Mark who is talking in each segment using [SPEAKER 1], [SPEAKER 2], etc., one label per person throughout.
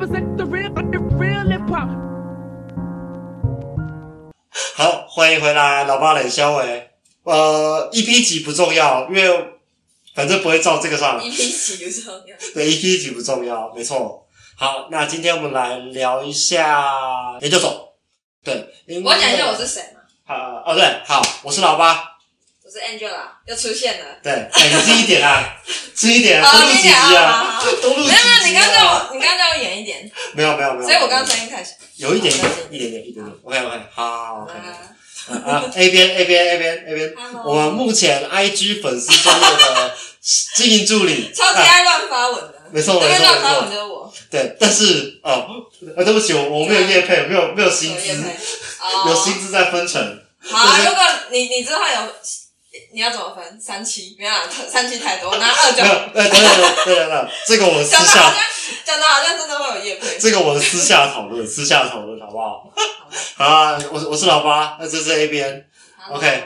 [SPEAKER 1] represent the real, the real hip hop.
[SPEAKER 2] 好，欢迎回来，老爸冷肖伟。呃，EP 几不重要，因为反正不会照这个上。
[SPEAKER 3] 一批几不重要。
[SPEAKER 2] 对，EP 几不重要，没错。好，那今天我们来聊一下研究所。对，
[SPEAKER 3] 我讲一下我是谁嘛？
[SPEAKER 2] 好哦，对，好，我是老八。
[SPEAKER 3] 我是 Angela，又出现了。
[SPEAKER 2] 对，哎，你近一点啊，近一点，
[SPEAKER 3] 啊
[SPEAKER 2] 多录几集
[SPEAKER 3] 啊
[SPEAKER 2] 多录几集
[SPEAKER 3] 没有没有，你刚刚叫
[SPEAKER 2] 啊。
[SPEAKER 3] 我，你刚刚叫我演一点，
[SPEAKER 2] 没有没有没有，
[SPEAKER 3] 所以我刚刚声音太小。
[SPEAKER 2] 有一点点，一点点，一点点。OK OK，好，OK。
[SPEAKER 3] 啊
[SPEAKER 2] 啊，A 边 A 边 A 边 A 边，我们目前 IG 粉丝专业的经营助理，
[SPEAKER 3] 超级
[SPEAKER 2] 啊
[SPEAKER 3] 爱乱发文的。
[SPEAKER 2] 没错没错
[SPEAKER 3] 乱发文
[SPEAKER 2] 没错，
[SPEAKER 3] 就是我。
[SPEAKER 2] 对，但是哦，呃，对不起，我我没有业配，没有没有薪资，
[SPEAKER 3] 有
[SPEAKER 2] 薪资在分成，
[SPEAKER 3] 好啊，如果你你之后有，你要怎么分？三期没有啊，三期太多，我拿二九
[SPEAKER 2] 等等等等等等，这个我们私下，
[SPEAKER 3] 讲的好像真的会有业配。
[SPEAKER 2] 这个我们私下讨论，私下讨论好不好？好啊，我我是老八，那这是 A 边。
[SPEAKER 3] 好
[SPEAKER 2] OK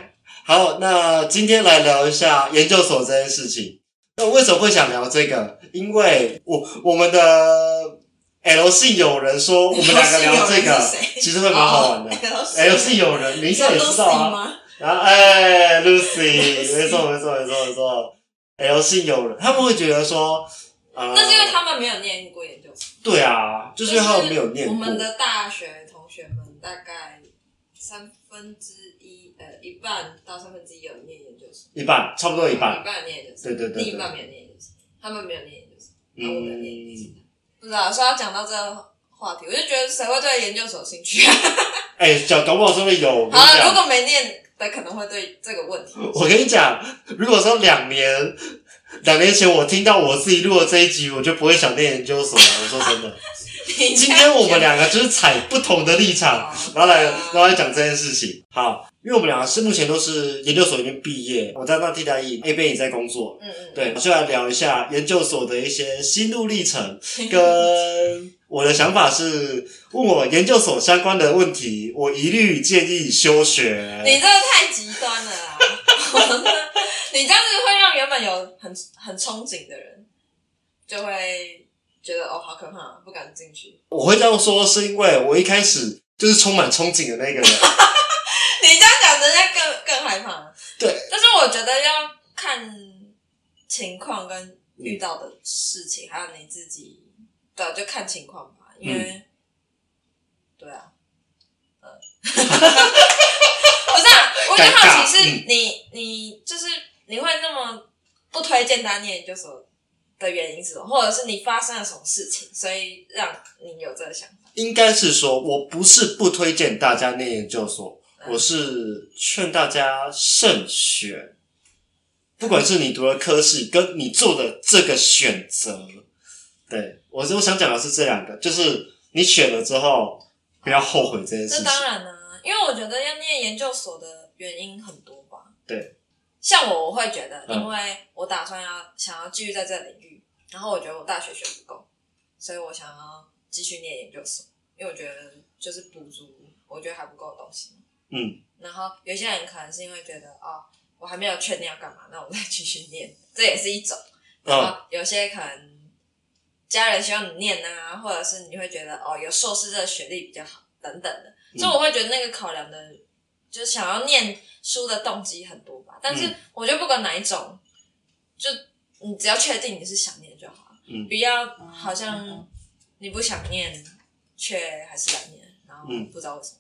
[SPEAKER 2] 好，那今天来聊一下研究所这件事情。那为什么会想聊这个？因为我我们的 L 姓有人说，我们两个聊这个，其实会蛮好玩的。
[SPEAKER 3] 哦
[SPEAKER 2] L 姓有人，你应该也知道啊。
[SPEAKER 3] 吗？
[SPEAKER 2] 然后，哎
[SPEAKER 3] ，Lucy，Lucy
[SPEAKER 2] 没错，没错，没错，没错。L 姓有人，他们会觉得说，呃，
[SPEAKER 3] 那是因为他们没有念过研究生，
[SPEAKER 2] 对啊，就是因为他们没有念过。
[SPEAKER 3] 我们的大学同学们大概三分之一，呃，一半到三分之一有念研究生，
[SPEAKER 2] 一半，差不多一半
[SPEAKER 3] 一半。念研究生，
[SPEAKER 2] 对对对对
[SPEAKER 3] 另一半没有念研究生，他们没有念研究所，然后我没有念研究所。
[SPEAKER 2] 嗯，
[SPEAKER 3] 不知道，说要讲到这个话题，我就觉得谁会对研究所有兴趣啊？
[SPEAKER 2] 哎，讲搞不好是不是有。
[SPEAKER 3] 好了，如果没念的，可能会对这个问题。
[SPEAKER 2] 我跟你讲，如果说两年，两年前我听到我自己录了这一集，我就不会想念研究所了。我说真的，今天我们两个就是踩不同的立场，然后来，然后来讲这件事情。好，因为我们两个是目前都是研究所里面毕业，我在那替代役，A 边也在工作。
[SPEAKER 3] 嗯嗯，
[SPEAKER 2] 对，就来聊一下研究所的一些心路历程，跟我的想法是，问我研究所相关的问题，我一律建议休学。
[SPEAKER 3] 你这个太极端了啦！你这样子会让原本有很很憧憬的人，就会觉得哦好可怕，不敢进去。
[SPEAKER 2] 我会这样说，是因为我一开始就是充满憧憬的那个人。
[SPEAKER 3] 你这样讲，人家更更害怕。
[SPEAKER 2] 对，
[SPEAKER 3] 但是我觉得要看情况跟遇到的事情，还有你自己，对啊，就看情况吧。因为，对啊，嗯，不是啊，我就好奇是你，你就是你会那么不推荐他念研究所的原因是什么？或者是你发生了什么事情，所以让你有这个想法？
[SPEAKER 2] 应该是说，我不是不推荐大家念研究所，
[SPEAKER 3] 嗯
[SPEAKER 2] 我是劝大家慎选。不管是你读的科系，跟你做的这个选择，对我我想讲的是这两个，就是你选了之后不要后悔这件事
[SPEAKER 3] 这
[SPEAKER 2] 情。
[SPEAKER 3] 当然啦、因为我觉得要念研究所的原因很多吧。
[SPEAKER 2] 对，
[SPEAKER 3] 像我，我会觉得，
[SPEAKER 2] 嗯
[SPEAKER 3] 因为我打算要想要继续在这个领域，然后我觉得我大学学不够，所以我想要继续念研究所，因为我觉得就是补足我觉得还不够的东西。
[SPEAKER 2] 嗯，
[SPEAKER 3] 然后有些人可能是因为觉得哦，我还没有确定要干嘛，那我再继续念，这也是一种。然
[SPEAKER 2] 嗯
[SPEAKER 3] 后有些可能家人希望你念啊，或者是你会觉得哦，有硕士这个学历比较好等等的，
[SPEAKER 2] 嗯。
[SPEAKER 3] 所以我会觉得那个考量的，就是想要念书的动机很多吧。但是
[SPEAKER 2] 嗯。
[SPEAKER 3] 我觉得不管哪一种，就你只要确定你是想念就好，
[SPEAKER 2] 嗯。
[SPEAKER 3] 不要好像你不想念却还是来念，然后
[SPEAKER 2] 嗯
[SPEAKER 3] 不知道为什么。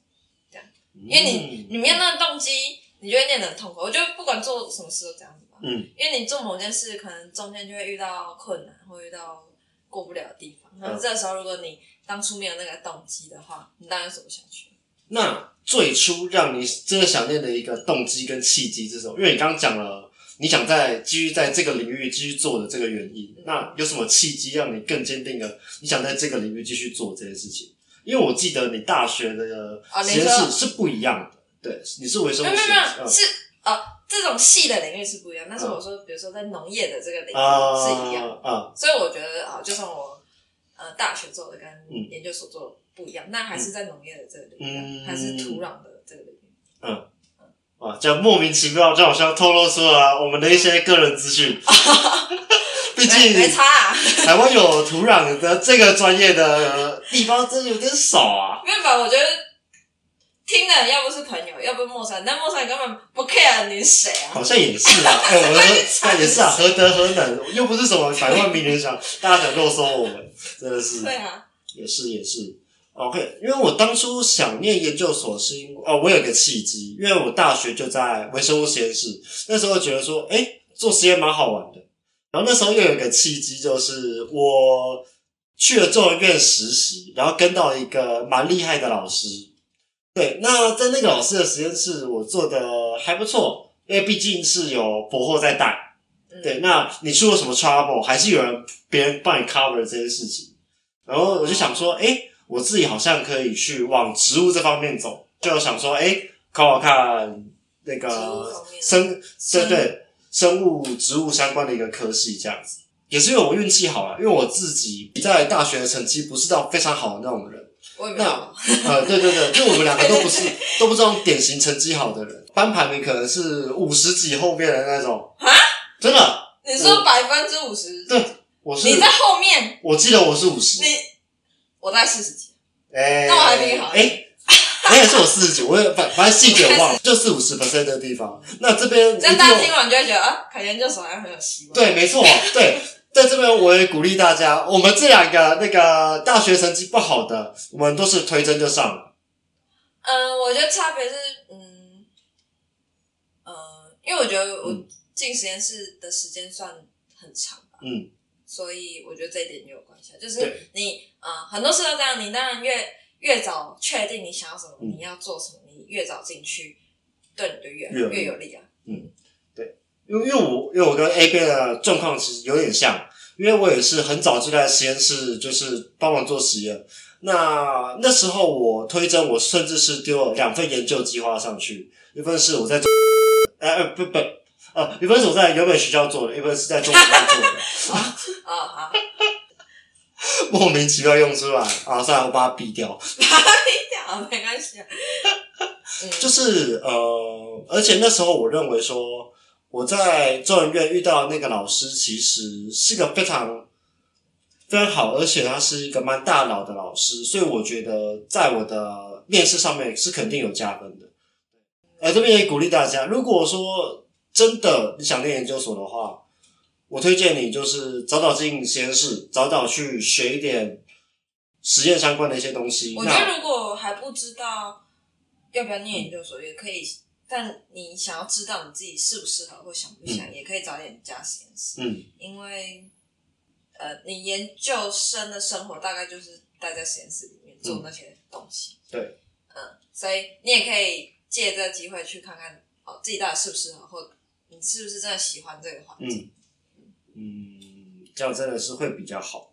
[SPEAKER 2] 这样。
[SPEAKER 3] 因为你你没有那个动机，你就会念得很痛苦。我觉得不管做什么事都这样子吧，
[SPEAKER 2] 嗯，
[SPEAKER 3] 因为你做某件事，可能中间就会遇到困难，或遇到过不了的地方。
[SPEAKER 2] 嗯
[SPEAKER 3] 然后这个时候，如果你当初没有那个动机的话，你当然走不下去。
[SPEAKER 2] 那最初让你真的想念的一个动机跟契机是什么？因为你刚刚讲了，你想在继续在这个领域继续做的这个原因，那有什么契机让你更坚定的你想在这个领域继续做这件事情？因为我记得你大学的实验室是不一样的，对，你是微生物学
[SPEAKER 3] 没有没有，
[SPEAKER 2] 嗯
[SPEAKER 3] 是呃这种细的领域是不一样，但是我说，比如说在农业的这个领域
[SPEAKER 2] 啊
[SPEAKER 3] 是一样的。
[SPEAKER 2] 啊
[SPEAKER 3] 所以我觉得啊，就算我呃大学做的跟
[SPEAKER 2] 嗯
[SPEAKER 3] 研究所做的不一样，那还是在农业的这个领域还是土壤的这个领域。
[SPEAKER 2] 嗯啊，这样莫名其妙就好像透露出了我们的一些个人资讯。毕竟
[SPEAKER 3] 差啊，
[SPEAKER 2] 台湾有土壤的这个专业的地方真的有点少啊。
[SPEAKER 3] 没有吧？我觉得听的要不是朋友，要不是陌生人，但陌生人根本不 care 你是谁啊。
[SPEAKER 2] 好像也是啊，哎、我说那也是啊，何德何能？又不是什么百万名人想大家想肉搜我们，真的是。
[SPEAKER 3] 对啊，
[SPEAKER 2] 也是也是，OK，因为我当初想念研究所是因哦，我有个契机，因为我大学就在微生物实验室，那时候觉得说，哎、做实验蛮好玩的。然后那时候又有个契机，就是我去了中研院实习，然后跟到一个蛮厉害的老师。对，那在那个老师的实验室，我做的还不错，因为毕竟是有博后在带。
[SPEAKER 3] 嗯
[SPEAKER 2] 对，那你出了什么 trouble，还是有人别人帮你 cover 这件事情。然后我就想说，哎、我自己好像可以去往植物这方面走，就想说，哎、考考看那个生，对
[SPEAKER 3] 生
[SPEAKER 2] 对，生物植物相关的一个科系这样子。也是因为我运气好啊，因为我自己在大学的成绩不是到非常好的那种人。
[SPEAKER 3] 我也没有。
[SPEAKER 2] 呃，对对对，就我们两个都不是 都不是那种典型成绩好的人，班排名可能是五十几后面的那种
[SPEAKER 3] 啊，
[SPEAKER 2] 真的，
[SPEAKER 3] 你说百分之五十？
[SPEAKER 2] 对我是
[SPEAKER 3] 你在后面，
[SPEAKER 2] 我记得我是五十，
[SPEAKER 3] 你我在四十几。
[SPEAKER 2] 哎，
[SPEAKER 3] 那我还比你好
[SPEAKER 2] 哎，我也是我四十几，我也反反正细节我忘了，就四五十 percent 的地方。那这边
[SPEAKER 3] 这样大家
[SPEAKER 2] 有
[SPEAKER 3] 听完就会觉得啊，考研究所好像很有希望。
[SPEAKER 2] 对，没错，对，在这边我也鼓励大家，我们这两个那个大学成绩不好的，我们都是推甄就上了。
[SPEAKER 3] 嗯，我觉得差别是，嗯，呃，因为我觉得我
[SPEAKER 2] 嗯
[SPEAKER 3] 进实验室的时间算很长吧，
[SPEAKER 2] 嗯，
[SPEAKER 3] 所以我觉得这一点也有关系啊。就是你，呃，很多事都这样，你当然越越早确定你想要什么，
[SPEAKER 2] 嗯
[SPEAKER 3] 你要做什么，你越早进去，对你就越
[SPEAKER 2] 越有利
[SPEAKER 3] 啊。
[SPEAKER 2] 因为因为我因为我跟 A 边的状况其实有点像，因为我也是很早就在实验室就是帮忙做实验。那那时候我推甄，我甚至是丢了两份研究计划上去，一份是我在中，呃呃不不呃，一份是我在原本学校做的，一份是在中国院做的，
[SPEAKER 3] 啊，啊，
[SPEAKER 2] 莫名其妙用出来啊！算了，我把它毙掉。
[SPEAKER 3] 好，没关系
[SPEAKER 2] 就是呃，而且那时候我认为说，我在中研院遇到的那个老师，其实是个非常非常好，而且他是一个蛮大脑的老师，所以我觉得在我的面试上面是肯定有加分的。呃，这边也鼓励大家，如果说真的你想念研究所的话，我推荐你就是早早进实验室，早早去学一点实验相关的一些东西。
[SPEAKER 3] 我觉得如果还不知道要不要念研究所，也可以。但你想要知道你自己适不适合或想不想，也可以早点加实验室。
[SPEAKER 2] 嗯，
[SPEAKER 3] 因为呃，你研究生的生活大概就是待在实验室里面做那些东西。
[SPEAKER 2] 对，
[SPEAKER 3] 嗯，所以你也可以借这个机会去看看哦，自己到底适不适合，或你是不是真的喜欢这个环境。
[SPEAKER 2] 嗯，这样真的是会比较好。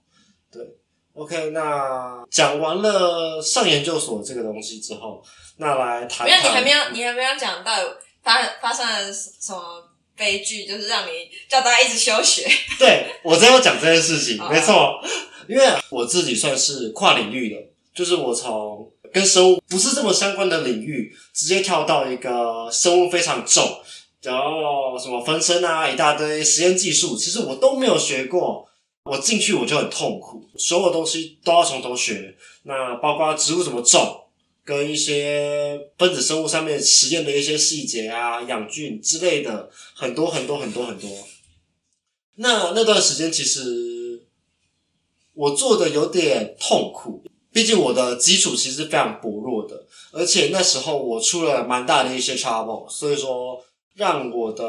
[SPEAKER 2] 对，OK，那讲完了上研究所这个东西之后，那来谈谈。
[SPEAKER 3] 没有，你还没有，你还没有讲到发发生了什么悲剧，就是让你叫大家一直休学。
[SPEAKER 2] 对我真要讲这件事情，没错，因为我自己算是跨领域的，就是我从跟生物不是这么相关的领域，直接跳到一个生物非常重，然后什么分身啊，一大堆实验技术，其实我都没有学过。我进去我就很痛苦，所有东西都要从头学。那包括植物怎么种，跟一些分子生物上面实验的一些细节啊、养菌之类的，很多很多很多很多。那那段时间其实我做的有点痛苦，毕竟我的基础其实非常薄弱的，而且那时候我出了蛮大的一些 trouble，所以说让我的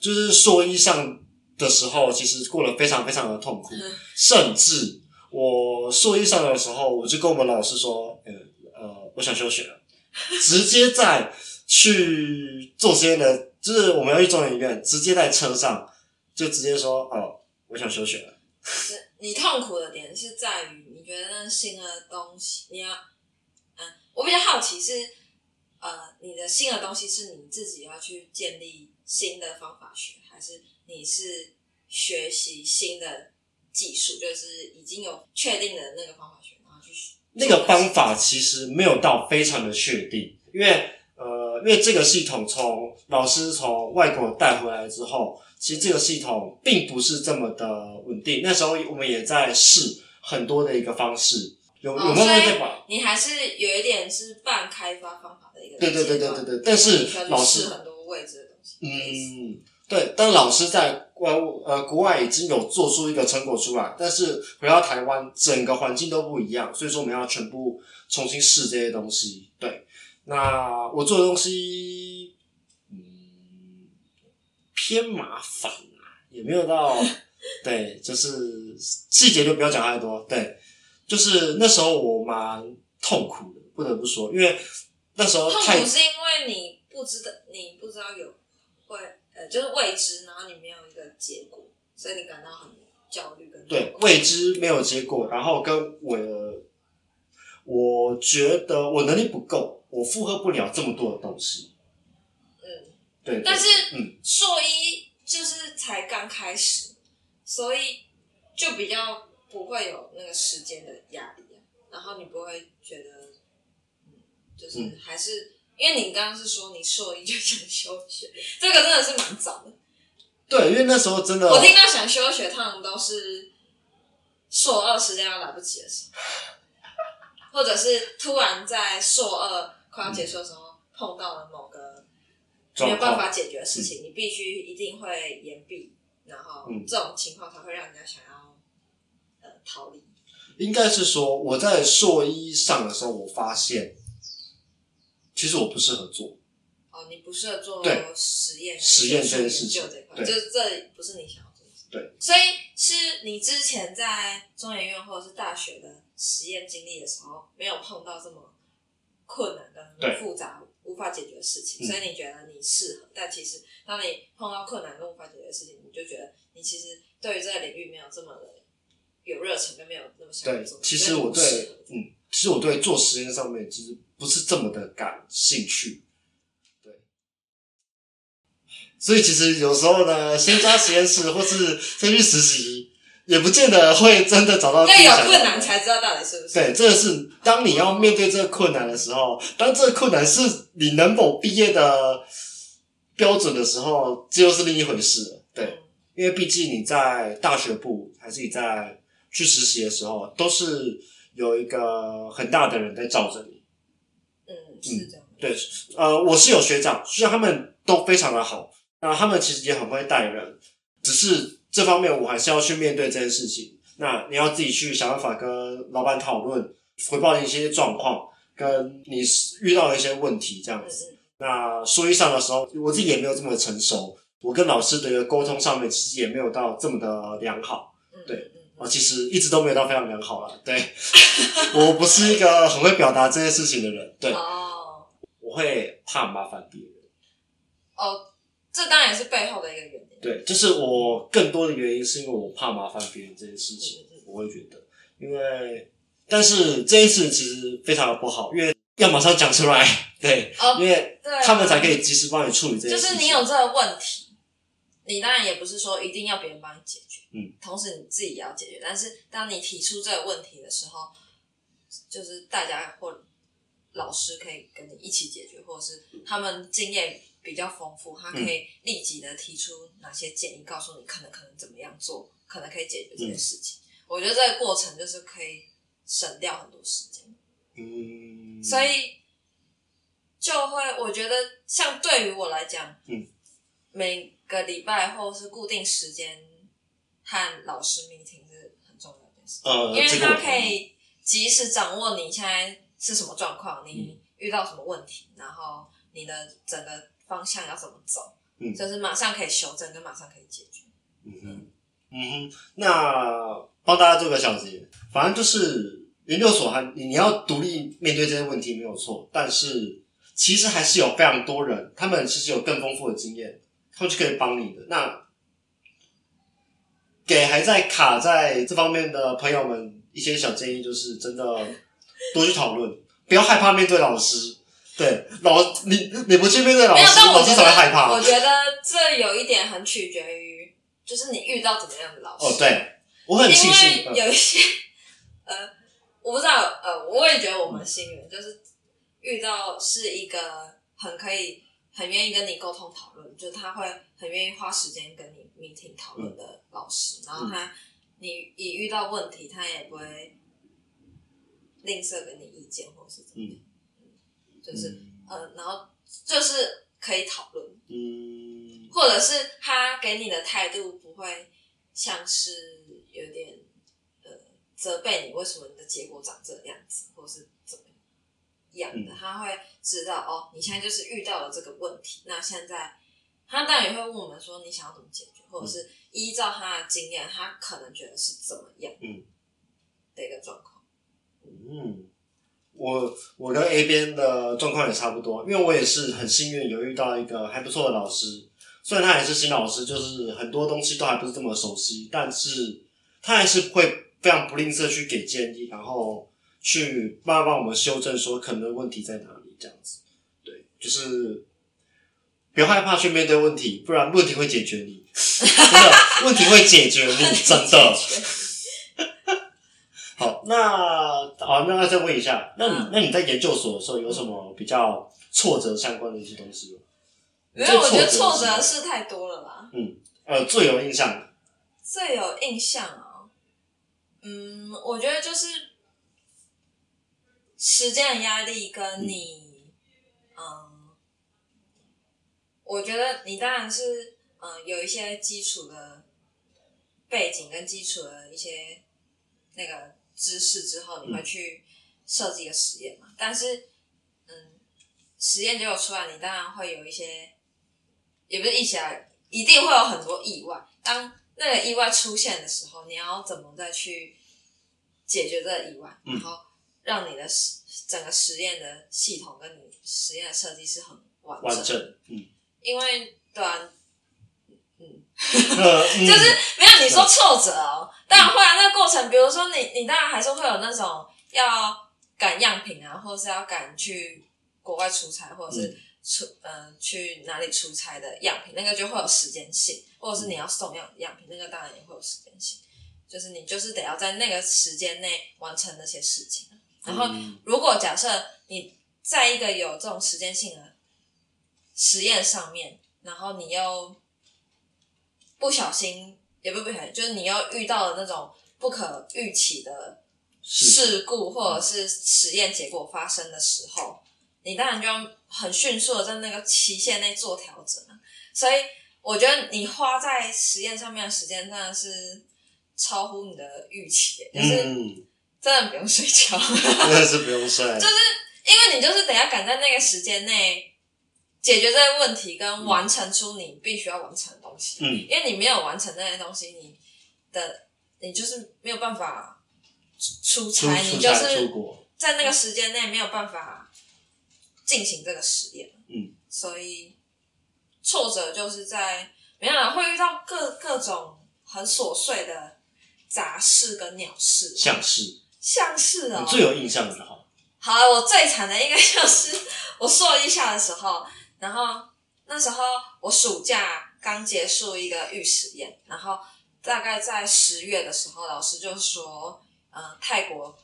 [SPEAKER 2] 就是说一上的时候，其实过得非常非常的痛苦，甚至我硕一上的时候，我就跟我们老师说，呃呃，我想休学，直接在去做实验的，就是我们要去中研院，直接在车上就直接说，哦，我想休学了。
[SPEAKER 3] 你痛苦的点是在于，你觉得那新的东西，你要，嗯，我比较好奇是，呃，你的新的东西是你自己要去建立新的方法学，还是你是学习新的技术，就是已经有确定的那个方法学，然后去学
[SPEAKER 2] 那个方法其实没有到非常的确定，因为呃，因为这个系统从老师从外国带回来之后，其实这个系统并不是这么的稳定。那时候我们也在试很多的一个方式，有有
[SPEAKER 3] 哦
[SPEAKER 2] 慢慢
[SPEAKER 3] 所以
[SPEAKER 2] 在把。
[SPEAKER 3] 你还是有一点是半开发方法的一个
[SPEAKER 2] 对对对对对对但是老师
[SPEAKER 3] 很多未知的东西。
[SPEAKER 2] 嗯，对，但老师在国呃国外已经有做出一个成果出来，但是回到台湾，整个环境都不一样，所以说我们要全部重新试这些东西。对，那我做的东西，嗯，偏麻烦啊，也没有到，对，就是细节就不要讲太多。对，就是那时候我蛮痛苦的，不得不说，因为那时候
[SPEAKER 3] 痛苦是因为你不知道，你不知道有会呃，就是未知，然后你没有一个结果，所以你感到很焦虑跟
[SPEAKER 2] 对未知没有结果，然后跟我的，我觉得我能力不够，我负荷不了这么多的东西。
[SPEAKER 3] 嗯，
[SPEAKER 2] 对，对
[SPEAKER 3] 但是
[SPEAKER 2] 嗯，
[SPEAKER 3] 硕一就是才刚开始，所以就比较不会有那个时间的压力啊，然后你不会觉得，嗯，就是
[SPEAKER 2] 嗯。
[SPEAKER 3] 还是、因为你刚刚是说你硕一就想休学，这个真的是蛮早的。
[SPEAKER 2] 对，因为那时候真的，
[SPEAKER 3] 我听到想休学，他们都是硕二时间要来不及的时候，或者是突然在硕二快要结束的时候碰到了某个没有办法解决的事情，你必须一定会延毕，然后
[SPEAKER 2] 嗯
[SPEAKER 3] 这种情况才会让人家想要呃逃离。
[SPEAKER 2] 应该是说我在硕一上的时候，我发现其实我不适合做。
[SPEAKER 3] 哦，你不适合做
[SPEAKER 2] 对
[SPEAKER 3] 实验、
[SPEAKER 2] 实验这件
[SPEAKER 3] 研
[SPEAKER 2] 事情
[SPEAKER 3] 究这块，
[SPEAKER 2] 对
[SPEAKER 3] 就是这不是你想要做的事。
[SPEAKER 2] 对，
[SPEAKER 3] 所以是你之前在中研院或者是大学的实验经历的时候，没有碰到这么困难
[SPEAKER 2] 对
[SPEAKER 3] 跟复杂、无法解决的事情，
[SPEAKER 2] 嗯
[SPEAKER 3] 所以你觉得你适合。但其实当你碰到困难跟无法解决的事情，你就觉得你其实对于这个领域没有这么的有热忱，跟没有那么想
[SPEAKER 2] 对
[SPEAKER 3] 做。，
[SPEAKER 2] 其实我对，嗯，其实我对做实验上面其实不是这么的感兴趣。对，所以其实有时候呢，先抓实验室或是先去实习，也不见得会真的找到自己想要的
[SPEAKER 3] 要有困难才知道到底是不是。
[SPEAKER 2] 对，这个是当你要面对这个困难的时候，当这个困难是你能否毕业的标准的时候，这又是另一回事了。对，
[SPEAKER 3] 嗯
[SPEAKER 2] 因为毕竟你在大学部还是你在去实习的时候，都是有一个很大的人在罩着你。
[SPEAKER 3] 嗯，是这样。
[SPEAKER 2] 对，呃，我是有学长，虽然他们都非常的好，那他们其实也很会带人，只是这方面我还是要去面对这件事情。那你要自己去想办法跟老板讨论，回报你一些状况，跟你遇到的一些问题这样
[SPEAKER 3] 嗯
[SPEAKER 2] 子。
[SPEAKER 3] 嗯
[SPEAKER 2] 那说一上的时候，我自己也没有这么的成熟，我跟老师的一个沟通上面其实也没有到这么的良好。
[SPEAKER 3] 嗯，
[SPEAKER 2] 对啊，其实一直都没有到非常良好了。对，我不是一个很会表达这些事情的人。对，会怕麻烦别人。
[SPEAKER 3] 哦，这当然也是背后的一个原因。
[SPEAKER 2] 对，就是我更多的原因是因为我怕麻烦别人这件事情我会觉得，因为但是这一次其实非常的不好，因为 要马上讲出来，对，
[SPEAKER 3] 哦
[SPEAKER 2] 因为他们才可以及时帮你处理这件
[SPEAKER 3] 就
[SPEAKER 2] 事情。
[SPEAKER 3] 是你有这个问题，你当然也不是说一定要别人帮你解决，
[SPEAKER 2] 嗯，
[SPEAKER 3] 同时你自己也要解决。但是当你提出这个问题的时候，就是大家或老师可以跟你一起解决，或者是他们经验比较丰富，他可以立即的提出哪些建议，告诉你可能可能怎么样做，可能可以解决这件事情。我觉得这个过程就是可以省掉很多时间。
[SPEAKER 2] 嗯，
[SPEAKER 3] 所以就会，我觉得像对于我来讲，
[SPEAKER 2] 嗯，
[SPEAKER 3] 每个礼拜或是固定时间和老师 meeting 是很重要的事，
[SPEAKER 2] 呃，
[SPEAKER 3] 因为他可以及时掌握你现在是什么状况，
[SPEAKER 2] 嗯
[SPEAKER 3] 你遇到什么问题，然后你的整个方向要怎么走，
[SPEAKER 2] 嗯
[SPEAKER 3] 就是马上可以修正，跟马上可以解决。
[SPEAKER 2] 嗯哼，嗯哼，那帮大家做个小结，反正就是研究所还你你要独立面对这些问题没有错，但是其实还是有非常多人，他们其实有更丰富的经验，他们是可以帮你的。那给还在卡在这方面的朋友们一些小建议，就是真的多去讨论，不要害怕面对老师。对老你你不去面对老师，老师才会害怕。
[SPEAKER 3] 得，我觉得这有一点很取决于，就是你遇到怎么样的老师。
[SPEAKER 2] 哦，对，我很庆幸。
[SPEAKER 3] 因为有一些，呃，我不知道，呃，我也觉得我们幸运，就是遇到是一个很可以很愿意跟你沟通讨论，就他会很愿意花时间跟你 meeting 讨论的老师，然后他你一遇到问题，他也不会吝啬给你意见或者是怎么样，就是、
[SPEAKER 2] 嗯。
[SPEAKER 3] 呃，然后就是可以讨论，
[SPEAKER 2] 嗯。
[SPEAKER 3] 或者是他给你的态度不会像是有点呃责备你为什么你的结果长这个样子，或是怎么样的，
[SPEAKER 2] 嗯。
[SPEAKER 3] 他会知道哦，你现在就是遇到了这个问题，那现在他当然也会问我们说你想要怎么解决，或者是依照他的经验，他可能觉得是怎么样
[SPEAKER 2] 嗯。
[SPEAKER 3] 的一个状况。
[SPEAKER 2] 嗯，我我跟 A 边的状况也差不多，因为我也是很幸运有遇到一个还不错的老师，虽然他也是新老师，就是很多东西都还不是这么熟悉，但是他还是会非常不吝啬去给建议，然后去慢慢帮我们修正说可能问题在哪里，这样子。对，就是不要害怕去面对问题，不然问题会解决你，真的 问题会解决你，真的。好，那好，那再问一下，那你、
[SPEAKER 3] 嗯
[SPEAKER 2] 那你在研究所的时候有什么比较挫折相关的一些东西吗？
[SPEAKER 3] 没有，我觉得挫折
[SPEAKER 2] 是什么
[SPEAKER 3] 是太多了吧。
[SPEAKER 2] 嗯呃最有印象的，
[SPEAKER 3] 最有印象啊，嗯，我觉得就是时间的压力跟你，嗯，我觉得你当然是嗯有一些基础的背景跟基础的一些那个知识之后，你会去设计一个实验嘛。但是，嗯，实验结果出来，你当然会有一些，也不是一起来，一定会有很多意外。当那个意外出现的时候，你要怎么再去解决这个意外，
[SPEAKER 2] 嗯
[SPEAKER 3] 然后让你的实整个实验的系统跟你实验的设计是很完整。
[SPEAKER 2] 完整，嗯，
[SPEAKER 3] 因为对啊，
[SPEAKER 2] 呃，嗯
[SPEAKER 3] 就是没有你说挫折哦，当然会啊。那个过程，比如说你，你当然还是会有那种要赶样品啊，或者是要赶去国外出差，或者是出嗯、呃去哪里出差的样品，那个就会有时间性，或者是你要送样样品，那个当然也会有时间性。就是你就是得要在那个时间内完成那些事情。然后，
[SPEAKER 2] 嗯
[SPEAKER 3] 如果假设你在一个有这种时间性的实验上面，然后你又不小心，也不不可能，就是你要遇到了那种不可预期的事故或者是实验结果发生的时候，你当然就要很迅速的在那个期限内做调整啊。所以我觉得你花在实验上面的时间真的是超乎你的预期，就是
[SPEAKER 2] 嗯，
[SPEAKER 3] 真的不用睡觉。
[SPEAKER 2] 真的是不用睡，
[SPEAKER 3] 就是因为你就是等下赶在那个时间内解决这些问题，跟完成出你必须要完成的东西。
[SPEAKER 2] 嗯。
[SPEAKER 3] 因为你没有完成那些东西，你的你就是没有办法出差，你就是，在那个时间内没有办法进行这个实验。
[SPEAKER 2] 嗯，
[SPEAKER 3] 所以挫折就是在没有啦会遇到各各种很琐碎的杂事跟鸟事，
[SPEAKER 2] 像是
[SPEAKER 3] 像是哦。
[SPEAKER 2] 你，最有印象的哈，
[SPEAKER 3] 好了，我最惨的应该就是 我硕一下的时候，然后那时候我暑假刚结束一个预实验，然后大概在十月的时候，老师就说，呃，泰国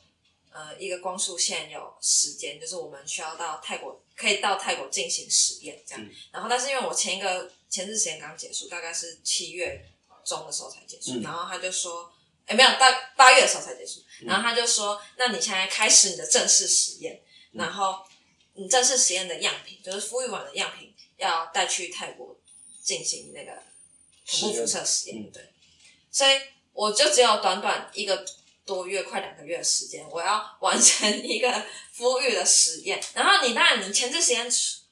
[SPEAKER 3] 呃一个光速线有时间，就是我们需要到泰国，可以到泰国进行实验这样。
[SPEAKER 2] 嗯
[SPEAKER 3] 然后但是因为我前一个前置实验刚结束，大概是七月中的时候才结束，
[SPEAKER 2] 嗯
[SPEAKER 3] 然后他就说。哎，没有，到八月的时候才结束。
[SPEAKER 2] 嗯
[SPEAKER 3] 然后他就说：“那你现在开始你的正式实验，
[SPEAKER 2] 嗯
[SPEAKER 3] 然后你这次实验的样品，就是孵育完的样品，要带去泰国进行那个恐怖辐射实验。
[SPEAKER 2] 嗯
[SPEAKER 3] 对，所以我就只有短短一个多月，快两个月的时间，我要完成一个孵育的实验。然后你当然，你前置实验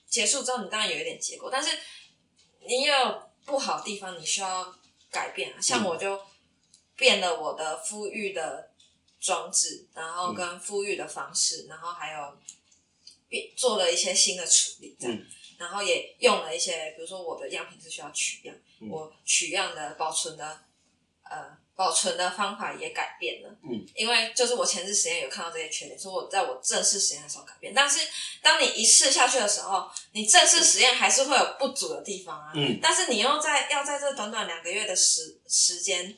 [SPEAKER 3] 结束之后，你当然有一点结果，但是你也有不好的地方，你需要改变啊。像我就变了我的孵育的装置，然后跟孵育的方式，然后还有变做了一些新的处理，这样，
[SPEAKER 2] 嗯。
[SPEAKER 3] 然后也用了一些，比如说我的样品是需要取样，
[SPEAKER 2] 嗯。
[SPEAKER 3] 我取样的保存的呃保存的方法也改变了，
[SPEAKER 2] 嗯，
[SPEAKER 3] 因为就是我前置实验有看到这些缺点，所以我在我正式实验的时候改变，但是当你一试下去的时候，你正式实验还是会有不足的地方啊，
[SPEAKER 2] 嗯。
[SPEAKER 3] 但是你又在要在这短短两个月的时时间，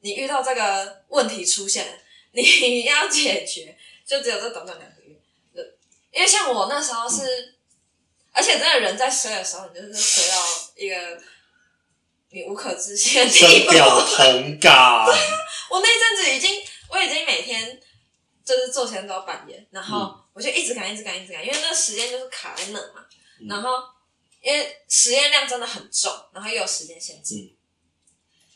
[SPEAKER 3] 你遇到这个问题出现，你要解决，就只有这短短两个月。就因为像我那时候是而且真的人在衰的时候，你就是衰到一个你无可置信的地步。
[SPEAKER 2] 同感。
[SPEAKER 3] 我那阵子已经，我已经每天就是做前都要半夜，然后我就一直赶，一直赶，一直赶，因为那个时间就是卡在那嘛。
[SPEAKER 2] 嗯
[SPEAKER 3] 然后因为实验量真的很重，然后又有时间限制，
[SPEAKER 2] 嗯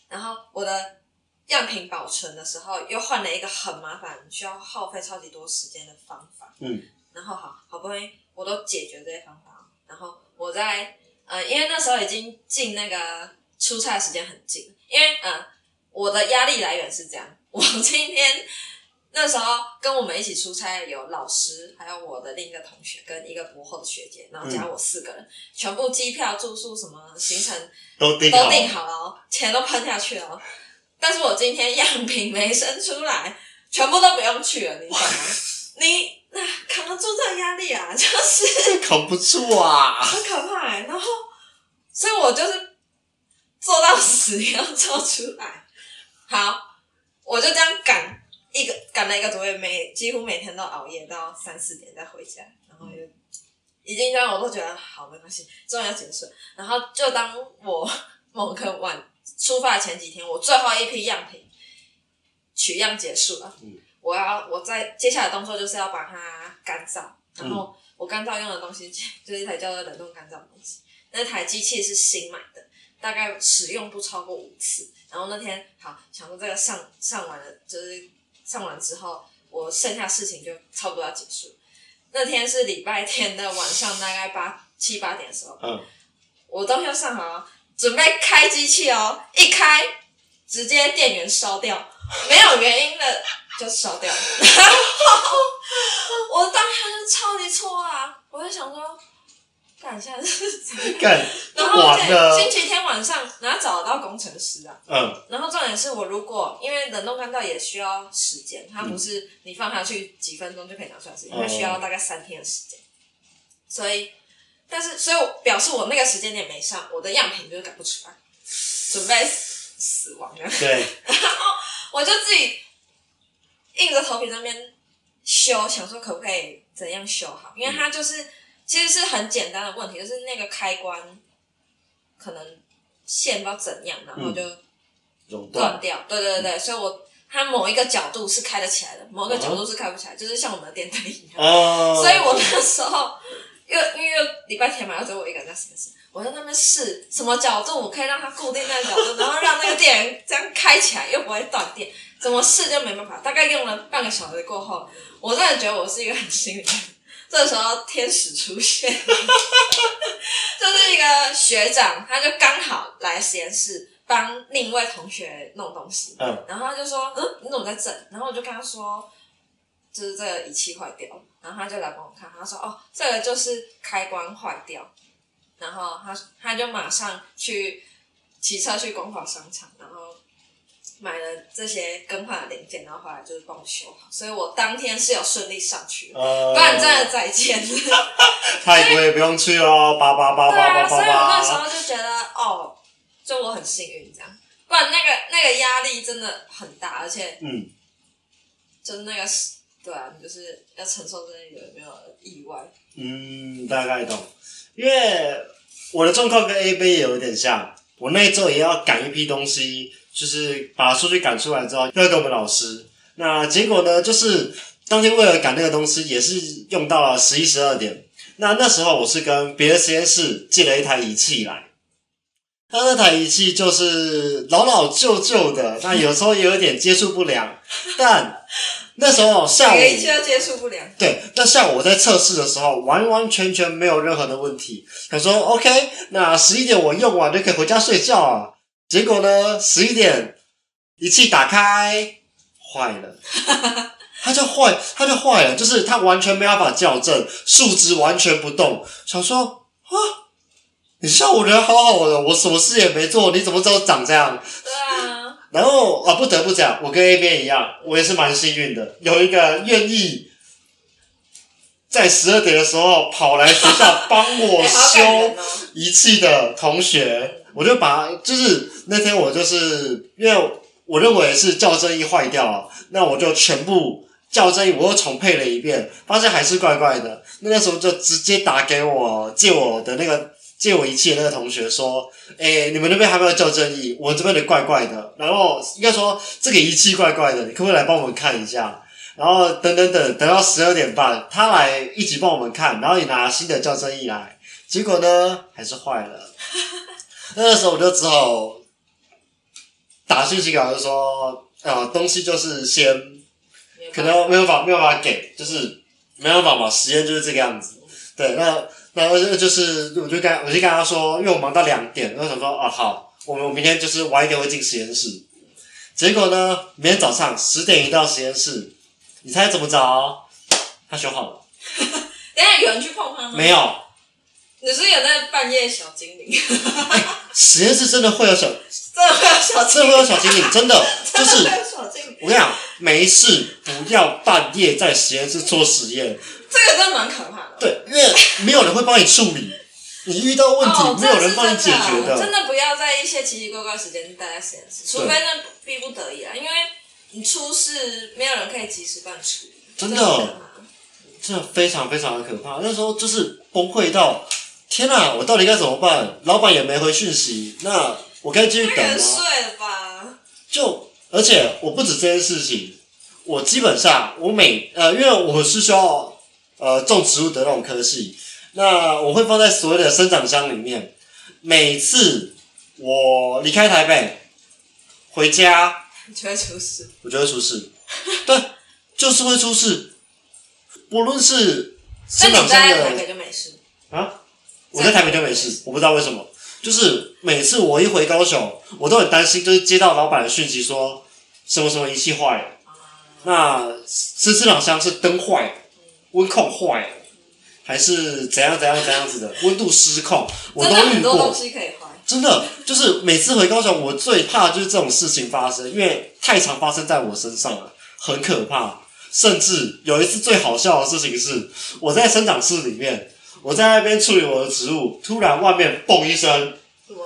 [SPEAKER 3] 然后我的样品保存的时候又换了一个很麻烦、需要耗费超级多时间的方法。
[SPEAKER 2] 嗯，
[SPEAKER 3] 然后好好不容易我都解决这些方法，然后我在呃，因为那时候已经进那个出差的时间很近，因为呃，我的压力来源是这样，我今天那时候跟我们一起出差有老师，还有我的另一个同学跟一个博后的学姐，然后加我四个人，全部机票、住宿什么行程
[SPEAKER 2] 都定好
[SPEAKER 3] 都订好了哦，钱都喷下去了哦。但是我今天样品没生出来，全部都不用去了，你懂吗？你那、扛得住这个压力啊，就是
[SPEAKER 2] 扛不住啊！
[SPEAKER 3] 很可怕、欸。然后，所以我就是做到死也要做出来。好，我就这样赶一个赶了一个多月，每几乎每天都熬夜到三四点再回家，然后就已经这样，我都觉得好没关系，终于要结束了。然后就当我某个晚出发的前几天，我最后一批样品取样结束了，
[SPEAKER 2] 嗯
[SPEAKER 3] 我要我在接下来的动作就是要把它干燥，然后我干燥用的东西 就是一台叫做冷冻干燥的东西，那台机器是新买的，大概使用不超过五次。然后那天好想说这个上上完了，就是上完之后，我剩下事情就差不多要结束。那天是礼拜天的晚上，大概八七八点的时候，
[SPEAKER 2] 嗯，
[SPEAKER 3] 我东西上好了，准备开机器哦，一开直接电源烧掉，没有原因的就烧掉了。然 后 我当下就超级错啊，我就想说，干现在是怎样？
[SPEAKER 2] 干，
[SPEAKER 3] 然后而且
[SPEAKER 2] 完了
[SPEAKER 3] 星期天晚上哪找得到工程师啊？
[SPEAKER 2] 嗯
[SPEAKER 3] 然后重点是我如果因为冷冻干燥也需要时间，它不是你放下去几分钟就可以拿出来的时间，它需要大概三天的时间。所以，但是所以我表示我那个时间点没上，我的样品就是赶不出来，准备死死亡了。
[SPEAKER 2] 对，
[SPEAKER 3] 我就自己硬着头皮在那边修，想说可不可以怎样修好，因为它就是其实是很简单的问题，就是那个开关可能线不知道怎样，然后就
[SPEAKER 2] 熔断，
[SPEAKER 3] 断掉。对对对对，所以我它某一个角度是开得起来的，某一个角度是开不起来，就是像我们的电灯一样。
[SPEAKER 2] 哦，
[SPEAKER 3] 所以我那时候，因为因为礼拜天嘛，只有我一个人在实验室，我在那边试什么角度我可以让它固定那个角度，然后让那个电源这样开起来又不会断电，怎么试就没办法。大概用了半个小时过后，我真的觉得我是一个很幸运的人。这时候天使出现，就是一个学长，他就刚好来实验室帮另一位同学弄东西，
[SPEAKER 2] 嗯
[SPEAKER 3] 然后他就说：“嗯，你怎么在这？”然后我就跟他说：“就是这个仪器坏掉。”然后他就来帮我看，他说：“哦，这个就是开关坏掉。”然后他他就马上去骑车去光华商场，然后买了这些更换的零件，然后回来就是帮我修好。所以我当天是有顺利上去不然真的再见。
[SPEAKER 2] 泰国也不用去哦，八八八
[SPEAKER 3] 对啊，
[SPEAKER 2] 八 八
[SPEAKER 3] 所以我那时候就觉得，哦，就我很幸运这样，不然那个那个压力真的很大，而且
[SPEAKER 2] 嗯，
[SPEAKER 3] 就是那个是，对啊，你就是要承受这个有没有意外？
[SPEAKER 2] 嗯，大概懂。因为我的状况跟 A 杯也有点像，我那一周也要赶一批东西，就是把数据赶出来之后，要给我们老师。那结果呢，就是当天为了赶那个东西，也是用到了十一十二点。那那时候我是跟别的实验室借了一台仪器来，那那台仪器就是老老旧旧的，那有时候也有点接触不良，但那时候下午
[SPEAKER 3] 仪器都接触不良，
[SPEAKER 2] 对，那下午我在测试的时候，完完全全没有任何的问题。他说 OK，那十一点我用完就可以回家睡觉啊。结果呢，十一点仪器打开坏了，它就坏，它就坏了，就是它完全没办法校正，数值完全不动。想说啊，你下午人好好的，我什么事也没做，你怎么知道长这样？
[SPEAKER 3] 对啊，
[SPEAKER 2] 然后啊，不得不讲，我跟 A 边一样，我也是蛮幸运的，有一个愿意在十二点的时候跑来学校帮我
[SPEAKER 3] 哎好感
[SPEAKER 2] 修
[SPEAKER 3] 人哦。
[SPEAKER 2] 仪器的同学，我就把就是那天我就是因为我认为是校正仪坏掉了，那我就全部校正仪我又重配了一遍，发现还是怪怪的。那那时候就直接打给我借我的那个借我仪器的那个同学说：“哎、你们那边还没有校正仪？我这边的怪怪的。然后应该说这个仪器怪怪的，你可不可以来帮我们看一下？”然后等等等，等到十二点半，他来一起帮我们看，然后也拿新的校正仪来，结果呢还是坏了。那个时候我就只好打讯息给他，就说，呃，东西就是先可能没有办法没有办法给，就是没办法嘛，时间就是这个样子。对，那那就就是我就跟我就跟他说，因为我忙到两点，然后想说啊好，我们我明天就是晚一点会进实验室。结果呢，明天早上十点一到实验室，你猜怎么着？他修好了
[SPEAKER 3] 等下有人去碰他吗？
[SPEAKER 2] 没。有？
[SPEAKER 3] 你是有那半夜小精灵？
[SPEAKER 2] 实验室真的会有小，
[SPEAKER 3] 真的会有小？
[SPEAKER 2] 真的会有小精灵，真的 就是？我跟你讲，没事，不要半夜在实验室做实验。
[SPEAKER 3] 这个真的蛮可怕的。
[SPEAKER 2] 对，因为没有人会帮你处理，你遇到问题、
[SPEAKER 3] 哦，
[SPEAKER 2] 没有人帮你解决
[SPEAKER 3] 的，真的不要在一些奇奇怪怪的时间待在实验室，除非那逼不得已啊，因为你出事没有人可以及时帮你处理。
[SPEAKER 2] 真的真的非常非常的可怕。那时候就是崩溃到，天哪、我到底该怎么办？老板也没回讯息，那我该继续等吗？
[SPEAKER 3] 睡了吧？
[SPEAKER 2] 就而且我不止这件事情，我基本上我每呃，因为我是需要呃种植物的那种科系，那我会放在所谓的生长箱里面。每次我离开台北回家，
[SPEAKER 3] 你就会出事。
[SPEAKER 2] 我就会出事，对，就是会出事。不论是
[SPEAKER 3] 那你
[SPEAKER 2] 生长箱
[SPEAKER 3] 在台北
[SPEAKER 2] 的
[SPEAKER 3] 就没事？
[SPEAKER 2] 啊，我在台北就没事，我不知道为什么。就是每次我一回高雄，我都很担心，就是接到老板的讯息说什么什么仪器坏了，那是生长箱是灯坏了，温控坏了，还是怎样怎样怎样子的，温度失控，我
[SPEAKER 3] 真
[SPEAKER 2] 都遇过。真的就是每次回高雄，我最怕就是这种事情发生，因为太常发生在我身上了，很可怕。甚至有一次最好笑的事情是，我在生长室里面，我在那边处理我的植物，突然外面嘣一声，
[SPEAKER 3] 什么？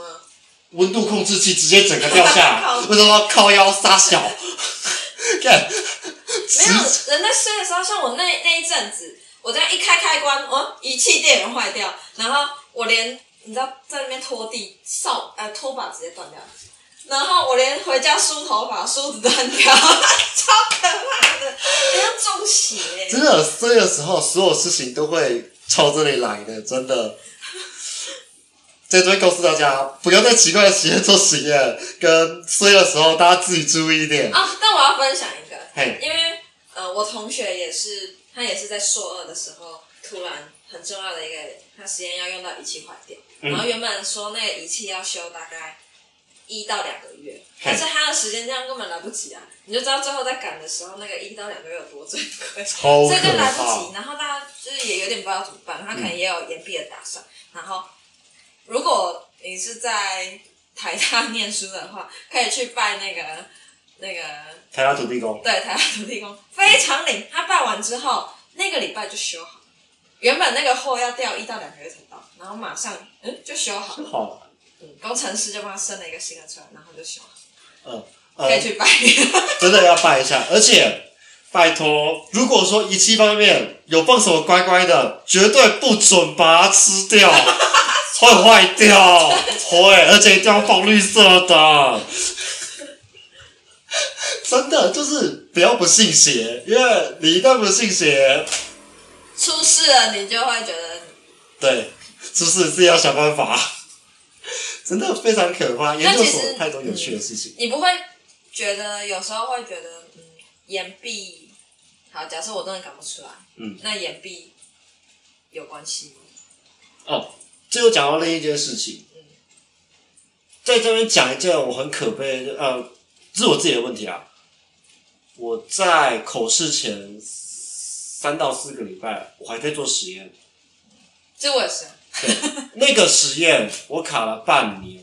[SPEAKER 2] 温度控制器直接整个掉下
[SPEAKER 3] 靠
[SPEAKER 2] 来，为什么靠腰撒小，看，
[SPEAKER 3] 没有人在睡的时候，像我那那一阵子，我这样一开开关，哦，仪器电源坏掉，然后我连你知道在那边拖地，扫呃拖把直接断掉，然后我连回家梳头发梳子断掉，超可怕的，中邪、欸。
[SPEAKER 2] 真的衰的时候，所有事情都会朝这里来的，真的。在这边告诉大家，不要在奇怪的实验做实验，跟睡的时候大家自己注意一点。
[SPEAKER 3] 啊，但我要分享一个，
[SPEAKER 2] 嘿，
[SPEAKER 3] 因为呃，我同学也是，他也是在硕二的时候，突然很重要的一个，他实验要用到仪器坏掉，
[SPEAKER 2] 嗯
[SPEAKER 3] 然后原本说那个仪器要修大概一到两个月，但是他的时间这样根本来不及啊！你就知道最后在赶的时候，那个一到两个月有多珍贵，所以就来不及。。然后大家就是也有点不知道怎么办，他可能也有延毕的打算。然后如果你是在台大念书的话，可以去拜那个那个
[SPEAKER 2] 台大土地公，
[SPEAKER 3] 对，台大土地公非常灵，他拜完之后，那个礼拜就修好。原本那个货要掉一到两个月才到，然后马上嗯就修好了。
[SPEAKER 2] 好，
[SPEAKER 3] 嗯，工程师就帮他生了一个新的出来，然后就修好，
[SPEAKER 2] 嗯，呃，
[SPEAKER 3] 可以去拜。
[SPEAKER 2] 真的要拜一下，而且拜托，如果说仪器方面有放什么乖乖的，绝对不准把它吃掉，会坏掉，会，而且一定要放绿色的。真的就是不要不信邪，因为你一旦不信邪，
[SPEAKER 3] 出事了，你就会觉得
[SPEAKER 2] 对，就是自己要想办法。真的非常可怕，研究所太多有趣的事情。
[SPEAKER 3] 你不会觉得有时候会觉得嗯岩壁，好，假设我真的赶不出来，
[SPEAKER 2] 嗯，
[SPEAKER 3] 那岩壁有关系吗？
[SPEAKER 2] 哦，这又讲到另一件事情，在这边讲一件我很可悲的，呃，是我自己的问题啊。我在口试前三到四个礼拜，我还在做实验。
[SPEAKER 3] 这我也是啊，
[SPEAKER 2] 对，那个实验我卡了半年，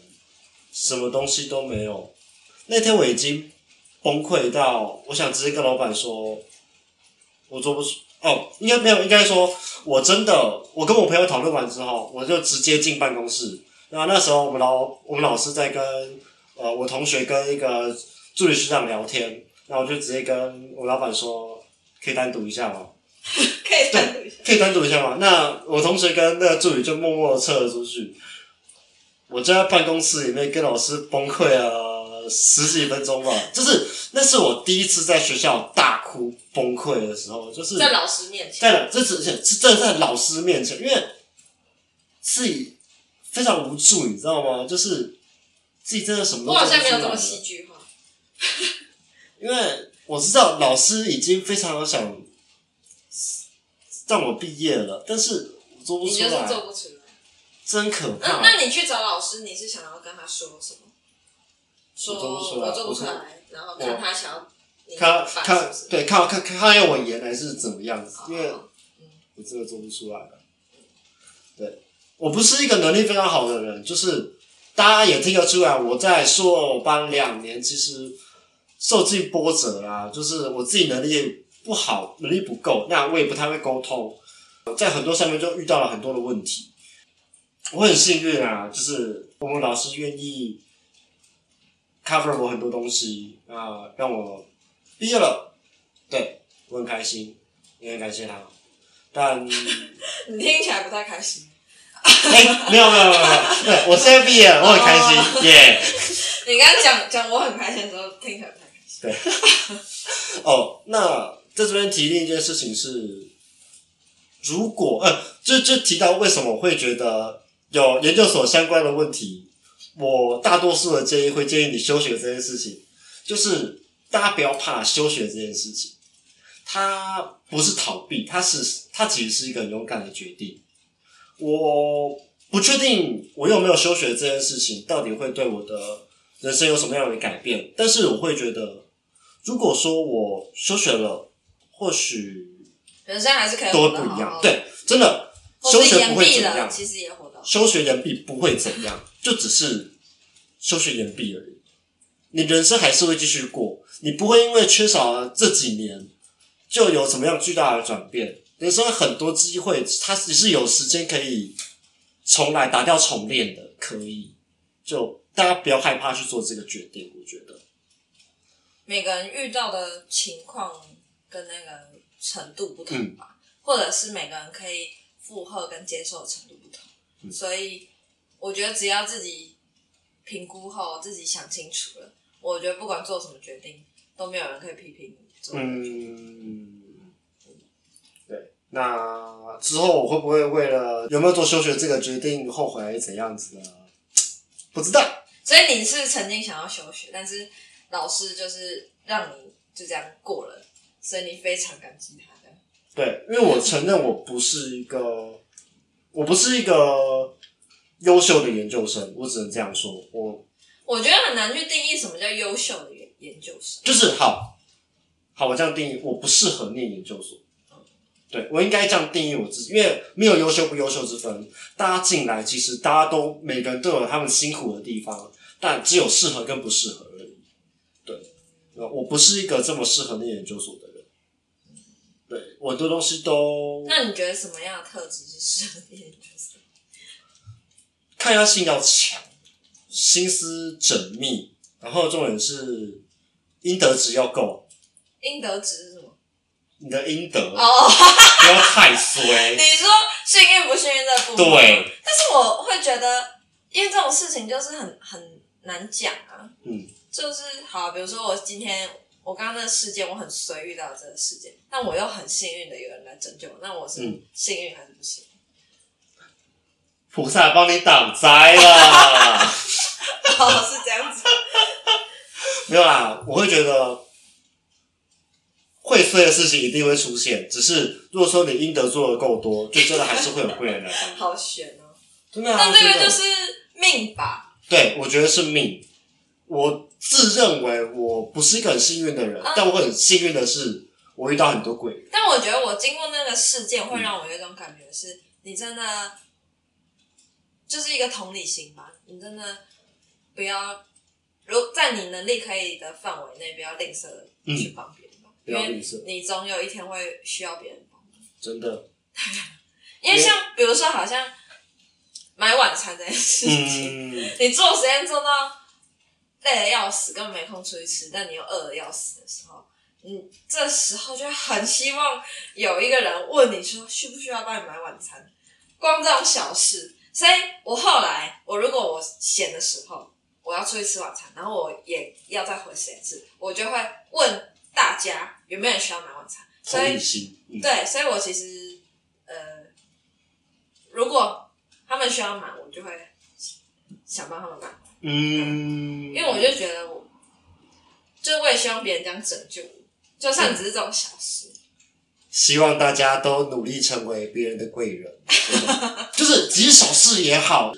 [SPEAKER 2] 什么东西都没有。那天我已经崩溃到，我想直接跟老板说，我做不出。哦，应该没有，应该说，我真的，我跟我朋友讨论完之后，我就直接进办公室。然后那时候我们老我们老师在跟呃我同学跟一个助理学长聊天，然后我就直接跟我老板说，可可以单独一下吗？
[SPEAKER 3] 可以单独一下。
[SPEAKER 2] 可以单独一下吗？那我同学跟那个助理就默默的撤了出去，我就在办公室里面跟老师崩溃了十几分钟吧。就是那是我第一次在学校大哭崩溃的时候，就是
[SPEAKER 3] 在老师面前，
[SPEAKER 2] 在这只是是真的在老师面前，因为自己非常无助，你知道吗？就是自己真的什么都
[SPEAKER 3] 我好像没有这么戏剧化。
[SPEAKER 2] 因为我知道老师已经非常想让我毕业了，但是我做不出
[SPEAKER 3] 你就是做
[SPEAKER 2] 来，
[SPEAKER 3] 不出来。
[SPEAKER 2] 真可
[SPEAKER 3] 那
[SPEAKER 2] 怕。
[SPEAKER 3] 那你去找老师，你是想要跟他说什么？说
[SPEAKER 2] 我做不出来
[SPEAKER 3] 我做不出
[SPEAKER 2] 我
[SPEAKER 3] 来，然后看他想要你
[SPEAKER 2] 看
[SPEAKER 3] 办
[SPEAKER 2] 看
[SPEAKER 3] 是不是
[SPEAKER 2] 对看看看看要我演还是怎么样子，因为
[SPEAKER 3] 哦
[SPEAKER 2] 我真的做不出来了。对，我不是一个能力非常好的人，就是大家也听得出来，我在硕班两年，其实受尽波折啦，就是我自己能力不好，能力不够，那我也不太会沟通，在很多上面就遇到了很多的问题。我很幸运啊，就是我们老师愿意 cover 我很多东西啊、让我毕业了，对我很开心，也很感谢他。但
[SPEAKER 3] 你听起来不太开心。
[SPEAKER 2] 哎、没有没有没有没有，对我现在毕业了，我很开心，耶、
[SPEAKER 3] 你刚刚讲讲我很开心的时候，听起来不太开心。
[SPEAKER 2] 对哦，那在这边提另一件事情是，如果呃，就就提到为什么我会觉得有研究所相关的问题，我大多数的建议会建议你休学这件事情，就是大家不要怕休学这件事情，它不是逃避，它是它其实是一个勇敢的决定。我不确定我有没有休学这件事情到底会对我的人生有什么样的改变，但是我会觉得，如果说我休学了，或许
[SPEAKER 3] 人生还是可以
[SPEAKER 2] 都
[SPEAKER 3] 活
[SPEAKER 2] 会不一样。对，真的，休学不会怎样，
[SPEAKER 3] 其实也活到。
[SPEAKER 2] 休学延毕不会怎样，就只是休学延毕而已。你人生还是会继续过，你不会因为缺少了这几年就有什么样巨大的转变。人生很多机会，它只是有时间可以重来、打掉重练的，可以。就大家不要害怕去做这个决定，我觉得。
[SPEAKER 3] 每个人遇到的情况跟那个程度不同
[SPEAKER 2] 嗯
[SPEAKER 3] 吧，或者是每个人可以负荷跟接受的程度不同，
[SPEAKER 2] 嗯
[SPEAKER 3] 所以我觉得只要自己评估后，自己想清楚了，我觉得不管做什么决定，都没有人可以批评你做的决定。
[SPEAKER 2] 嗯，对。那之后我会不会为了有没有做休学这个决定后悔，怎样子呢？不知道。
[SPEAKER 3] 所以你是曾经想要休学，但是老师就是让你就这样过了，所以你非常感激他的。
[SPEAKER 2] 对，因为我承认我不是一个，我不是一个优秀的研究生，我只能这样说。我
[SPEAKER 3] 我觉得很难去定义什么叫优秀的研研究生。
[SPEAKER 2] 就是好，好，我这样定义，我不适合念研究所。对我应该这样定义我自己，因为没有优秀不优秀之分。大家进来，其实大家都每个人都有他们辛苦的地方，但只有适合跟不适合而已。对，呃我不是一个这么适合念研究所的我很多东西都
[SPEAKER 3] 那你觉得什么样的特质是适合念研究生？
[SPEAKER 2] 抗压性要强，心思缜密，然后重点是应得值要够。
[SPEAKER 3] 应得值是什么？
[SPEAKER 2] 你的应得
[SPEAKER 3] 哦，
[SPEAKER 2] 不要太衰。
[SPEAKER 3] 你说幸运不幸运这部分？
[SPEAKER 2] 对，
[SPEAKER 3] 但是我会觉得，因为这种事情就是很很难讲啊。
[SPEAKER 2] 嗯，
[SPEAKER 3] 就是好，比如说我今天我刚刚那个事件，我很随遇到这个事件，但我又很幸运的有人来拯救我，那我是
[SPEAKER 2] 嗯
[SPEAKER 3] 幸运还是不幸运？
[SPEAKER 2] 菩萨帮你挡灾了。
[SPEAKER 3] 哦，是这样子。
[SPEAKER 2] 没有啦，我会觉得会衰的事情一定会出现，只是如果说你应得做的够多，就真的还是会有贵人来帮你。
[SPEAKER 3] 好悬哦。
[SPEAKER 2] 真的啊，
[SPEAKER 3] 但这
[SPEAKER 2] 真的
[SPEAKER 3] 个就是命吧。
[SPEAKER 2] 对，我觉得是命。我自认为我不是一个很幸运的人，
[SPEAKER 3] 啊
[SPEAKER 2] 但我很幸运的是，我遇到很多贵人。
[SPEAKER 3] 但我觉得我经过那个事件，会让我有一种感觉是，你真的就是一个同理心吧。你真的不要，如在你能力可以的范围内，不要吝啬的去帮别人吧，
[SPEAKER 2] 不要
[SPEAKER 3] 因为
[SPEAKER 2] 吝啬
[SPEAKER 3] 你总有一天会需要别人帮忙。
[SPEAKER 2] 真的，
[SPEAKER 3] 因为像比如说，好像买晚餐这件事情，
[SPEAKER 2] 嗯，
[SPEAKER 3] 你做实验做到累的要死，根本没空出去吃，但你又饿的要死的时候，你这时候就很希望有一个人问你说需不需要帮你买晚餐，光这种小事。所以我后来，我如果我闲的时候，我要出去吃晚餐，然后我也要再回实验室，我就会问大家有没有人需要买晚餐。所以对，所以我其实呃，如果他们需要买，我就会想帮他们买，
[SPEAKER 2] 嗯，
[SPEAKER 3] 因为我就觉得我，就是我也希望别人这样拯救我，就算只是这种小事。
[SPEAKER 2] 希望大家都努力成为别人的贵人，就是即使小事也好，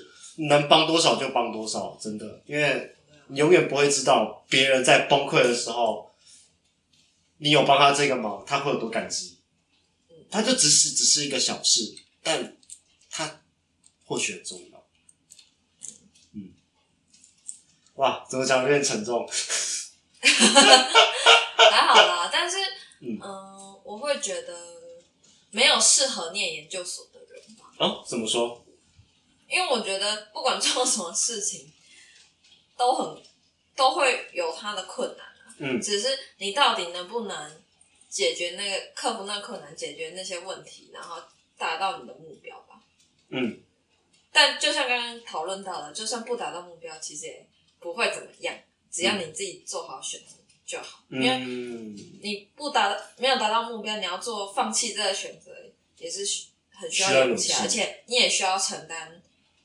[SPEAKER 2] 能帮多少就帮多少，真的，因为你永远不会知道别人在崩溃的时候，你有帮他这个忙，他会有多感激。他就只是只是一个小事，但他或许很重要。嗯，哇，怎么讲有点沉重？
[SPEAKER 3] 还好啦，但是
[SPEAKER 2] 嗯
[SPEAKER 3] 嗯、我会觉得没有适合念研究所的人吧，
[SPEAKER 2] 啊，怎么说？
[SPEAKER 3] 因为我觉得不管做什么事情，都很都会有他的困难啊，
[SPEAKER 2] 嗯
[SPEAKER 3] 只是你到底能不能解决那个克服那个困难，解决那些问题，然后达到你的目标吧。
[SPEAKER 2] 嗯
[SPEAKER 3] 但就像刚刚讨论到的，就算不达到目标，其实也不会怎么样，只要你自己做好选择就好。因为
[SPEAKER 2] 嗯，
[SPEAKER 3] 你不达没有达到目标，你要做放弃这个选择，也是需很需
[SPEAKER 2] 需要
[SPEAKER 3] 要勇气而且你也需要承担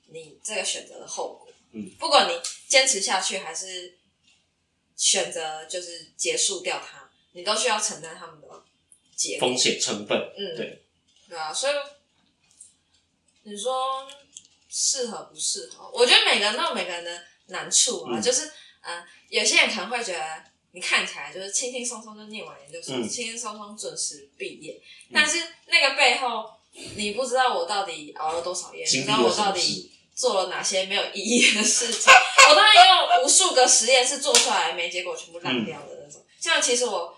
[SPEAKER 3] 你这个选择的后果。
[SPEAKER 2] 嗯，
[SPEAKER 3] 不管你坚持下去，还是选择就是结束掉它，你都需要承担他们的结果。
[SPEAKER 2] 风险成本，
[SPEAKER 3] 嗯，
[SPEAKER 2] 对，
[SPEAKER 3] 对啊，所以你说适合不适合？我觉得每个人都有每个人的难处啊，
[SPEAKER 2] 嗯
[SPEAKER 3] 就是呃，有些人可能会觉得你看起来就是轻轻松松就念完研究生，
[SPEAKER 2] 嗯
[SPEAKER 3] 轻轻松松准时毕业，但是那个背后你不知道我到底熬了多少夜，你知道我到底？做了哪些没有意义的事情。我当然也有无数个实验是做出来没结果，全部烂掉的那种。像其实我呃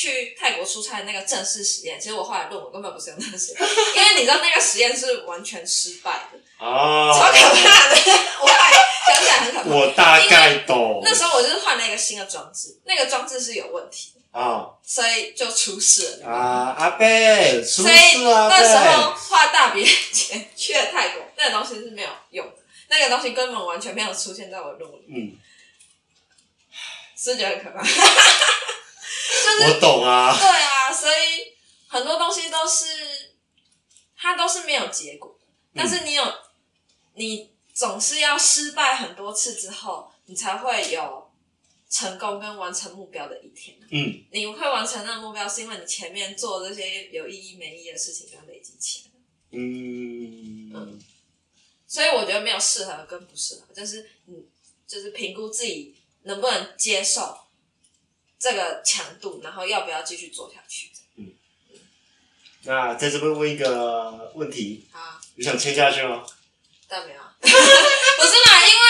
[SPEAKER 3] 去泰国出差的那个正式实验，其实我后来论文根本不是用那个实验，因为你知道那个实验是完全失败的，
[SPEAKER 2] 啊，
[SPEAKER 3] 超可怕的。我后来想起来很可怕。
[SPEAKER 2] 我大概懂。
[SPEAKER 3] 那时候我就是换了一个新的装置，那个装置是有问题的，
[SPEAKER 2] 啊
[SPEAKER 3] 所以就出事了。
[SPEAKER 2] 啊，阿贝，出
[SPEAKER 3] 所以那时候
[SPEAKER 2] 贝，
[SPEAKER 3] 花大笔钱去了泰国，那个东西是没有用的，那个东西根本完全没有出现在我的论文里，
[SPEAKER 2] 嗯，
[SPEAKER 3] 是不是觉得很可怕？就是
[SPEAKER 2] 我懂啊，
[SPEAKER 3] 对啊，所以很多东西都是它都是没有结果，但是你有你总是要失败很多次之后，你才会有成功跟完成目标的一天。
[SPEAKER 2] 嗯。
[SPEAKER 3] 你会完成那个目标，是因为你前面做这些有意义没意义的事情，跟累积起来。
[SPEAKER 2] 嗯，
[SPEAKER 3] 所以我觉得没有适合跟不适合，就是你就是评估自己能不能接受这个强度，然后要不要继续做下去。
[SPEAKER 2] 嗯那在这边问一个问题，
[SPEAKER 3] 啊，
[SPEAKER 2] 你想签下去吗？
[SPEAKER 3] 但没有啊，不是啦，因为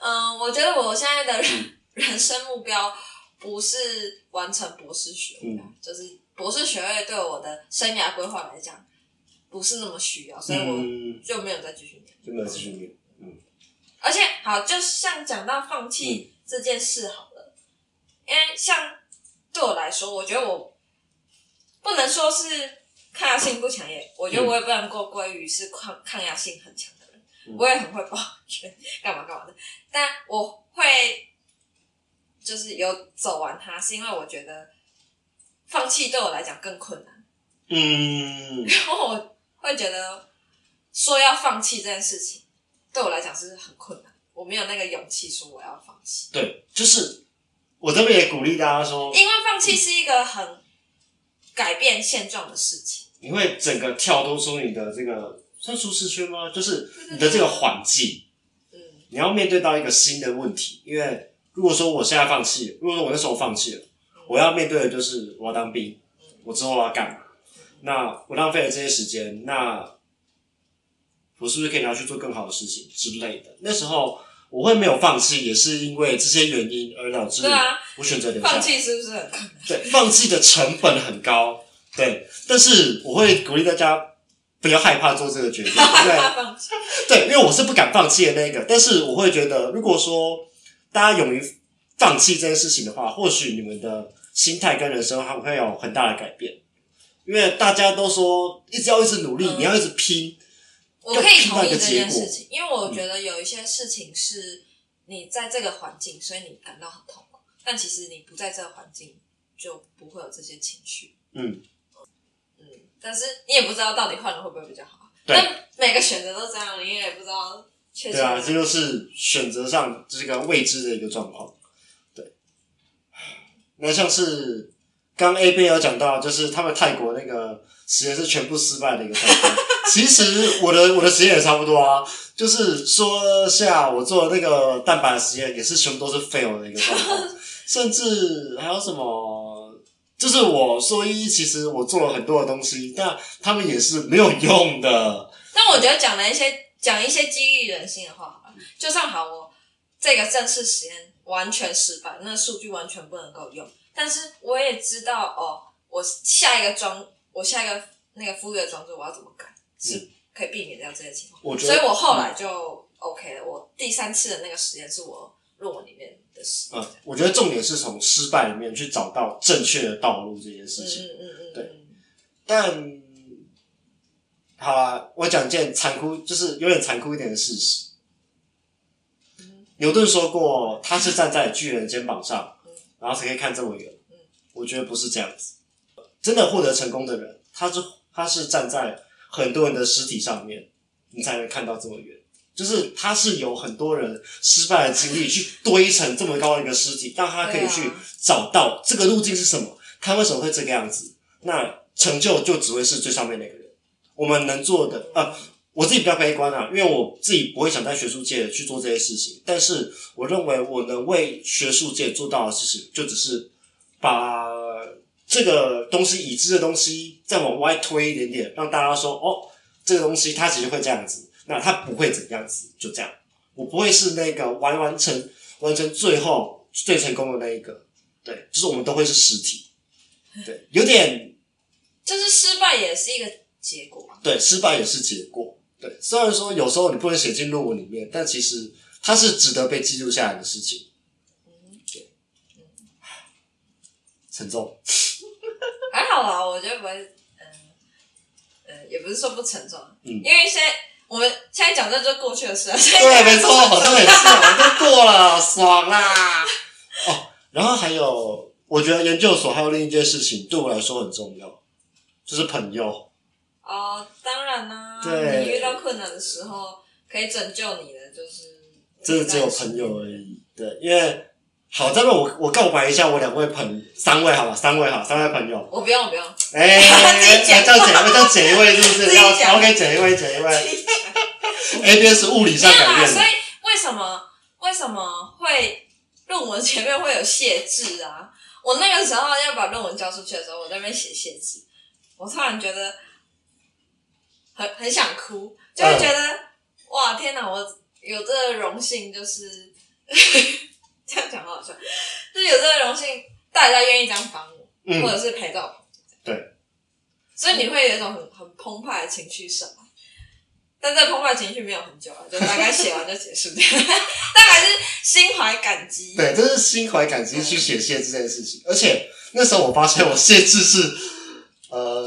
[SPEAKER 3] 嗯、呃我觉得我现在的人人生目标不是完成博士学位啊，就是博士学位对我的生涯规划来讲不是那么需要，所以我
[SPEAKER 2] 嗯，
[SPEAKER 3] 就没有再继续念。
[SPEAKER 2] 就没有继续念。
[SPEAKER 3] 嗯而且好，就像讲到放弃这件事好了，因为像对我来说，我觉得我不能说是抗压性不强，也我觉得我也不能够归于是抗抗压性很强的人，
[SPEAKER 2] 嗯。
[SPEAKER 3] 我也很会抱怨干嘛干嘛的，但我会就是有走完它，是因为我觉得放弃对我来讲更困难，
[SPEAKER 2] 嗯，
[SPEAKER 3] 然后我会觉得说要放弃这件事情，对我来讲是很困难，我没有那个勇气说我要放弃，
[SPEAKER 2] 对，就是我这边也鼓励大家说，
[SPEAKER 3] 因为放弃是一个很改变现状的事情。
[SPEAKER 2] 你会整个跳脱出你的这个算舒适圈吗？就是你的这个环境，
[SPEAKER 3] 嗯
[SPEAKER 2] 你要面对到一个新的问题。因为如果说我现在放弃了，如果说我那时候放弃了，我要面对的就是我要当兵，我之后要干嘛？那我浪费了这些时间，那我是不是可以拿去做更好的事情之类的？那时候我会没有放弃，也是因为这些原因而导致我选择留下来。
[SPEAKER 3] 放弃是不是很？
[SPEAKER 2] 对，放弃的成本很高，对，但是我会鼓励大家不要害怕做这个决定，对
[SPEAKER 3] 放弃，
[SPEAKER 2] 对，因为我是不敢放弃的那个，但是我会觉得，如果说大家勇于放弃这件事情的话，或许你们的心态跟人生还会有很大的改变。因为大家都说一直要一直努力，
[SPEAKER 3] 嗯
[SPEAKER 2] 你要一直拼，
[SPEAKER 3] 我可以同意这件事情，因为我觉得有一些事情是你在这个环境，所以你感到很痛苦，但其实你不在这个环境，就不会有这些情绪。
[SPEAKER 2] 嗯，
[SPEAKER 3] 嗯，但是你也不知道到底换了会不会比较好。
[SPEAKER 2] 对
[SPEAKER 3] 但每个选择都这样，你也不知道确切。
[SPEAKER 2] 对啊，这就是选择上这个未知的一个状况。对，那像是刚 A B 有讲到，就是他们泰国那个实验是全部失败的一个状况。其实我的我的实验也差不多啊，就是说下我做的那个蛋白实验也是全部都是 fail 的一个状况，甚至还有什么，就是我说一其实我做了很多的东西，但他们也是没有用的。
[SPEAKER 3] 但我觉得讲了一些讲一些激励人心的话就算好我这个正式实验完全失败，那数据完全不能够用，但是我也知道哦，我下一个装，我下一个那个服务的装置我要怎么改，是可以避免掉这些情况。
[SPEAKER 2] 我觉得
[SPEAKER 3] 所以我后来就 OK 了。我第三次的那个实验是我论文里面的实验。
[SPEAKER 2] 嗯，我觉得重点是从失败里面去找到正确的道路这件
[SPEAKER 3] 嗯
[SPEAKER 2] 事情。
[SPEAKER 3] 嗯嗯嗯，
[SPEAKER 2] 对
[SPEAKER 3] 嗯
[SPEAKER 2] 但好啊，我讲一件残酷，就是有点残酷一点的事实。
[SPEAKER 3] 嗯
[SPEAKER 2] 牛顿说过，他是站在巨人的肩膀上
[SPEAKER 3] 嗯，
[SPEAKER 2] 然后才可以看这么远
[SPEAKER 3] 嗯。
[SPEAKER 2] 我觉得不是这样子。真的获得成功的人，他是他是站在很多人的尸体上面，你才能看到这么远。就是他是有很多人失败的经历去堆成这么高的一个尸体，让他可以去找到这个路径是什么，他为什么会这个样子。那成就就只会是最上面那个人。我们能做的，呃，我自己比较悲观啊，因为我自己不会想在学术界去做这些事情，但是我认为我能为学术界做到的事情，就只是把这个东西已知的东西再往外推一点点，让大家说，哦，这个东西它其实会这样子，那它不会怎样子，就这样。我不会是那个完完成完成最后最成功的那一个，对，就是我们都会是实体，对，有点
[SPEAKER 3] 就是失败也是一个结果。
[SPEAKER 2] 对，失败也是结果。对，虽然说有时候你不能写进论文里面，但其实它是值得被记录下来的事情。
[SPEAKER 3] 嗯，
[SPEAKER 2] 沉重，
[SPEAKER 3] 我觉得不会，嗯、嗯、也不是说不沉重，
[SPEAKER 2] 嗯
[SPEAKER 3] 因为现在我们现在讲这就过去的事了，
[SPEAKER 2] 对，没错，好像也是，我都过了，爽啦。哦，然后还有，我觉得研究所还有另一件事情对我来说很重要，就是朋友。
[SPEAKER 3] 哦，当然啦，
[SPEAKER 2] 对
[SPEAKER 3] 你遇到困难的时候可以拯救你的就是
[SPEAKER 2] 真的只有朋友而已。对，因为好，这边我我告白一下我两位朋三位好吧，三位好，三位朋友。
[SPEAKER 3] 我不用，我不用，
[SPEAKER 2] 哎、
[SPEAKER 3] 自己讲
[SPEAKER 2] 要减一位，要减一位，是不是？要
[SPEAKER 3] 讲
[SPEAKER 2] OK，减一位，减一位。A B 是物理上改变的，
[SPEAKER 3] 所以为什么为什么会论文前面会有谢字啊？我那个时候要把论文交出去的时候，我在那边写谢字，我突然觉得很很想哭，就会觉得、哇天哪，我有这个荣幸，就是 这样讲好好笑，就是有这个荣幸，大家愿意这样帮我，
[SPEAKER 2] 嗯
[SPEAKER 3] 或者是陪着我。
[SPEAKER 2] 对，
[SPEAKER 3] 所以你会有一种很很澎湃的情绪上来，但这个澎湃情绪没有很久啊，就大概写完就结束这样，大概是心怀感激。
[SPEAKER 2] 对，这是心怀感激去写谢字这件事情。而且那时候我发现我谢字是呃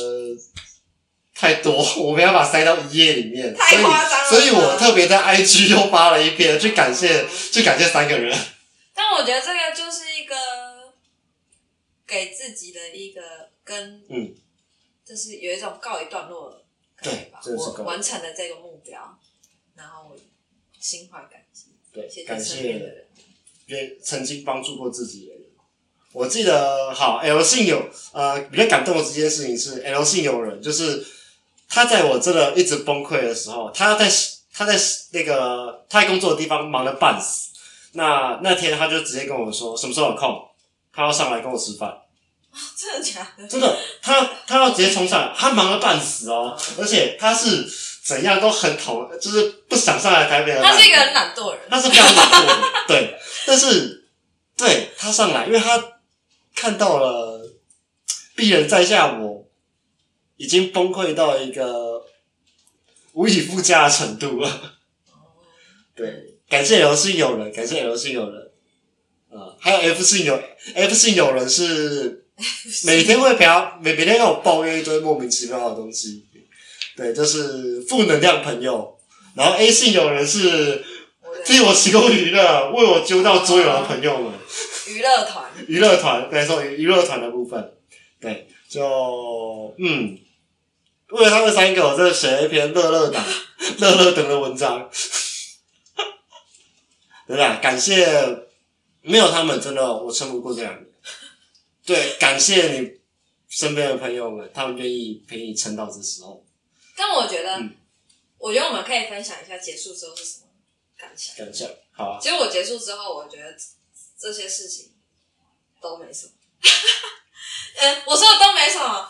[SPEAKER 2] 太多，我没办法塞到一页里面，
[SPEAKER 3] 太夸张了
[SPEAKER 2] 所以所以我特别在 IG 又发了一篇，去感谢去感谢三个人。
[SPEAKER 3] 但我觉得这个就是一个给自己的一个跟
[SPEAKER 2] 嗯，
[SPEAKER 3] 就是有一种告一段落。
[SPEAKER 2] 对
[SPEAKER 3] 我完成了这个目标，然后心怀感激，
[SPEAKER 2] 对
[SPEAKER 3] 谢，谢
[SPEAKER 2] 感
[SPEAKER 3] 谢的人。
[SPEAKER 2] 也曾经帮助过自己的人。我记得好，L 姓有呃比较感动的这件事情是 L 姓有人，就是他在我真的一直崩溃的时候，他在他在那个他在工作的地方忙得半死。那那天他就直接跟我说什么时候有空，他要上来跟我吃饭。
[SPEAKER 3] 真的假的？
[SPEAKER 2] 真的，他他要直接冲上来，他忙得半死哦，而且他是怎样都很讨，就是不想上来台北的。
[SPEAKER 3] 他是一个很懒惰的人。
[SPEAKER 2] 他是非常懒惰的，对，但是对他上来，因为他看到了鄙人在下我已经崩溃到一个无以复加的程度了。对，感谢 L 姓友人，感谢 L 姓友人。呃，还有 F 姓友 F 姓友人是每天会陪他每每天跟我抱怨一堆莫名其妙的东西，对，就是负能量朋友。然后 A 姓友人是替我提供娱乐，为我揪到桌游的朋友们。
[SPEAKER 3] 娱乐团，
[SPEAKER 2] 娱乐团，对，说娱乐团的部分，对，就嗯，为了他们三个，我真的写了一篇乐乐党、乐乐等的文章，对吧？感谢，没有他们，真的我撑不过这两年。对，感谢你身边的朋友们，他们愿意陪你撑到这时候，
[SPEAKER 3] 但我觉得，
[SPEAKER 2] 嗯
[SPEAKER 3] 我觉得我们可以分享一下结束之后是什么感想。
[SPEAKER 2] 感想，好啊，
[SPEAKER 3] 其实我结束之后，我觉得这些事情都没什么。嗯，我说的都没什么，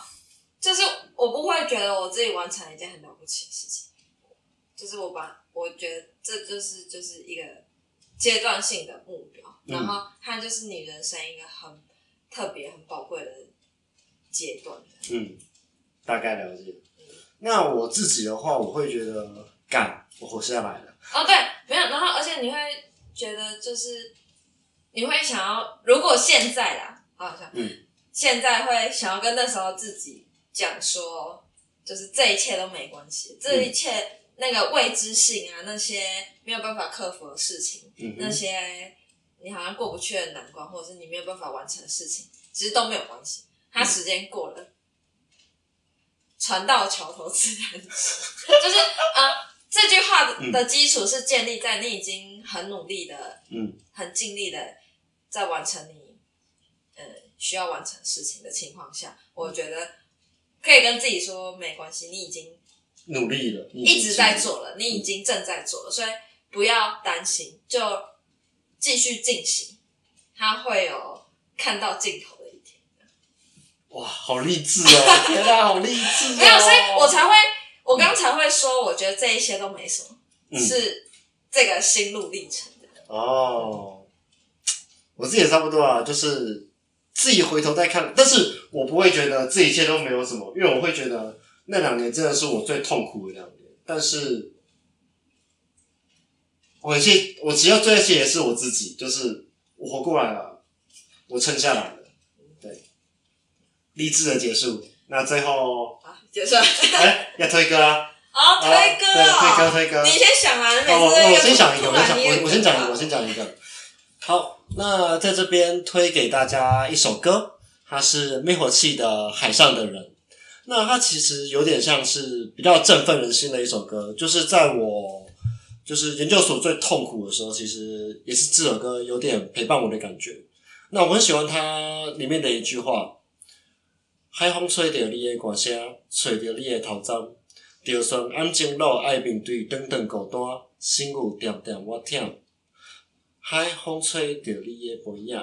[SPEAKER 3] 就是我不会觉得我自己完成了一件很了不起的事情，就是我把我觉得这就是就是一个阶段性的目标，
[SPEAKER 2] 嗯
[SPEAKER 3] 然后它就是你人生一个很特别、很宝贵的阶段。
[SPEAKER 2] 嗯，大概了解。那我自己的话，我会觉得，干，我活下来了。
[SPEAKER 3] 哦，对，没有，然后而且你会觉得就是你会想要，如果现在啦，好像
[SPEAKER 2] 嗯，
[SPEAKER 3] 现在会想要跟那时候自己讲说，就是这一切都没关系，这一切那个未知性啊，那些没有办法克服的事情，那些你好像过不去的难关，或者是你没有办法完成的事情，其实都没有关系。它时间过了，船到桥头自然直。就是啊、这句话的的基础是建立在你已经很努力的、
[SPEAKER 2] 嗯
[SPEAKER 3] 很尽力的在完成你呃需要完成事情的情况下，我觉得可以跟自己说没关系，你已经
[SPEAKER 2] 努力了，你
[SPEAKER 3] 一直在做了，你已经正在做了，所以不要担心，就继续进行，它会有看到尽头的一天。
[SPEAKER 2] 哇，好励志哦！天啊，好励志、哦！
[SPEAKER 3] 没有，所以我才会，我刚才会说，我觉得这一些都没什么，
[SPEAKER 2] 嗯
[SPEAKER 3] 是这个心路历程的。
[SPEAKER 2] 哦，我自己也差不多啊，就是自己回头再看，但是我不会觉得这一切都没有什么，因为我会觉得那两年真的是我最痛苦的两年，但是我很谢，我其实最谢也是我自己，就是我活过来了，我撑下来了，对，励志的结束。那最后，
[SPEAKER 3] 好，结束了。
[SPEAKER 2] 哎，要推歌啊！
[SPEAKER 3] 哦，推歌
[SPEAKER 2] 对，推歌，
[SPEAKER 3] 哦，
[SPEAKER 2] 推歌。
[SPEAKER 3] 你先想啊，
[SPEAKER 2] 哦，我先想一个，我先我我先讲一个，我先讲一个。好，那在这边推给大家一首歌，它是灭火器的《海上的人》。那它其实有点像是比较振奋人心的一首歌，就是在我就是研究所最痛苦的时候，其实也是这首歌有点陪伴我的感觉。那我很喜欢它里面的一句话：“海风吹着你的歌声，吹着你的头鬃。”就算安静路爱面对长长孤单，心有点点我忝。海风吹着你的背影，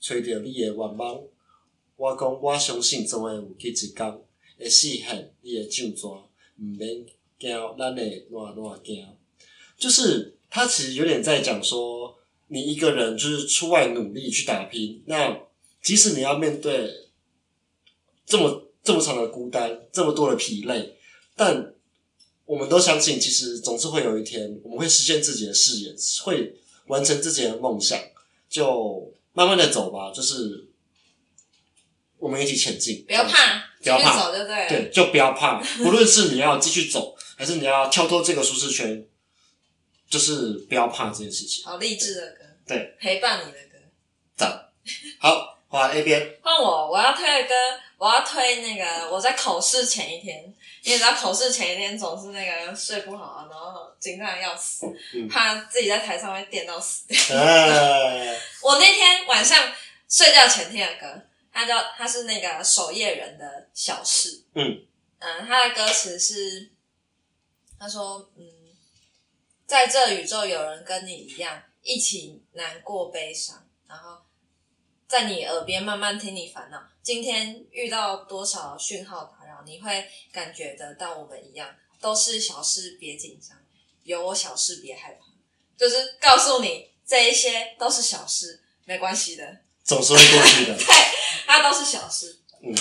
[SPEAKER 2] 吹着你的愿望。我讲我相信总会有去一天，会实现你的上泉，毋免惊咱会烂烂惊。就是他其实有点在讲说，你一个人就是出外努力去打拼，那即使你要面对这么这么长的孤单，这么多的疲累，但我们都相信，其实总是会有一天，我们会实现自己的事业，会完成自己的梦想。就慢慢的走吧，就是我们一起前进。
[SPEAKER 3] 不要怕，
[SPEAKER 2] 不要怕
[SPEAKER 3] 走就对了。
[SPEAKER 2] 对，就不要怕。不论是你要继续走，还是你要跳脱这个舒适圈，就是不要怕这件事情。
[SPEAKER 3] 好励志的歌，
[SPEAKER 2] 对，
[SPEAKER 3] 陪伴你的歌。
[SPEAKER 2] 赞。好，换 A 边。
[SPEAKER 3] 换我，我要推的歌，我要推那个我在考试前一天，你也知道考试前一天总是那个睡不好，然后紧张的要死，
[SPEAKER 2] 嗯
[SPEAKER 3] 怕自己在台上会电到死掉。
[SPEAKER 2] 哎，
[SPEAKER 3] 我那天晚上睡觉前听的歌，它叫他是那个守夜人的小事。
[SPEAKER 2] 嗯
[SPEAKER 3] 嗯，它的歌词是他说嗯，在这宇宙有人跟你一样，一起难过悲伤，然后在你耳边慢慢听你烦恼。今天遇到多少讯号打扰，你会感觉得到我们一样，都是小事，别紧张，有我小事别害怕，就是告诉你这一些都是小事，没关系的，
[SPEAKER 2] 总是会过去的。
[SPEAKER 3] 对，它都是小事。
[SPEAKER 2] 嗯，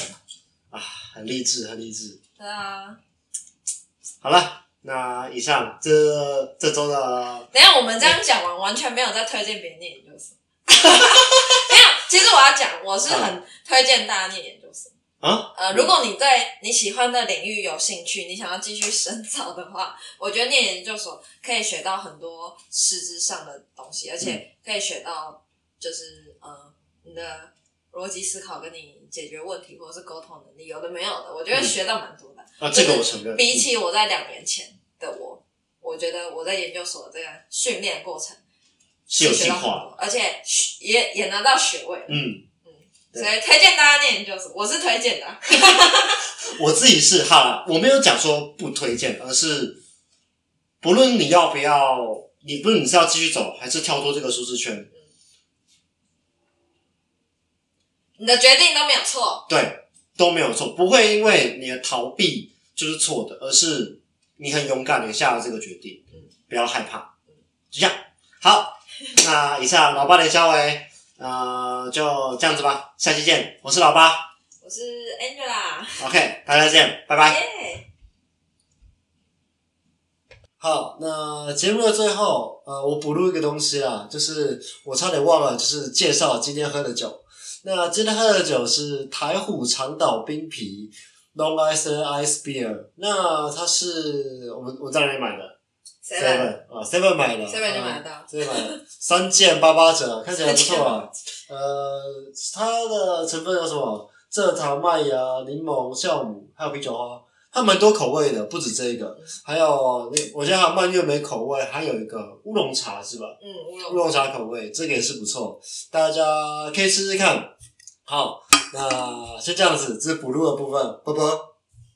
[SPEAKER 2] 啊，很励志，很励志。
[SPEAKER 3] 对啊，
[SPEAKER 2] 好了，那以上这这周的
[SPEAKER 3] 等一下我们这样讲完，完全没有在推荐别人念研究生。没有。其实我要讲，我是很推荐大家念研究生。
[SPEAKER 2] 啊，
[SPEAKER 3] 呃，如果你对你喜欢的领域有兴趣，你想要继续深造的话，我觉得念研究所可以学到很多实质上的东西，而且可以学到就是呃你的逻辑思考跟你解决问题或者是沟通能力，有的没有的，我觉得学到蛮多的。
[SPEAKER 2] 啊，这个我承认。
[SPEAKER 3] 比起我在两年前的我，我觉得我在研究所的这个训练过程
[SPEAKER 2] 是有进化，
[SPEAKER 3] 多，而且也也拿到学位，
[SPEAKER 2] 嗯，嗯
[SPEAKER 3] 所以推荐大家念研究所，我是推荐的啊。
[SPEAKER 2] 我自己是好了，我没有讲说不推荐，而是不论你要不要，你不论你是要继续走，还是跳脱这个舒适圈，
[SPEAKER 3] 你的决定都没有错，
[SPEAKER 2] 对，都没有错，不会因为你的逃避就是错的，而是你很勇敢的下了这个决定，
[SPEAKER 3] 嗯
[SPEAKER 2] 不要害怕，就这样。好，那以上老八的肖维，呃，就这样子吧，下期见，我是老八
[SPEAKER 3] 我是
[SPEAKER 2] Angela，，OK，大家再见，拜拜。
[SPEAKER 3] 耶。
[SPEAKER 2] 好，那节目的最后，呃，我补录一个东西啦，就是我差点忘了，就是介绍今天喝的酒。那今天喝的酒是台虎长岛冰啤 Long Island Ice Beer，那它是我们我在哪里买的
[SPEAKER 3] ？Seven
[SPEAKER 2] 啊，Seven 买的。
[SPEAKER 3] Seven 就买得到。
[SPEAKER 2] 啊，Seven 买的，三件八八折，看起来不错啊。呃，它的成分有什么？蔗糖、麦芽、柠檬、酵母，还有啤酒花，它蛮多口味的，不止这一个。还有那我觉得还有蔓越莓口味，还有一个乌龙茶是吧？
[SPEAKER 3] 嗯，乌
[SPEAKER 2] 乌
[SPEAKER 3] 龙
[SPEAKER 2] 龙茶口味，这个也是不错，大家可以试试看。好，那就这样子，这是补录的部分，啵啵。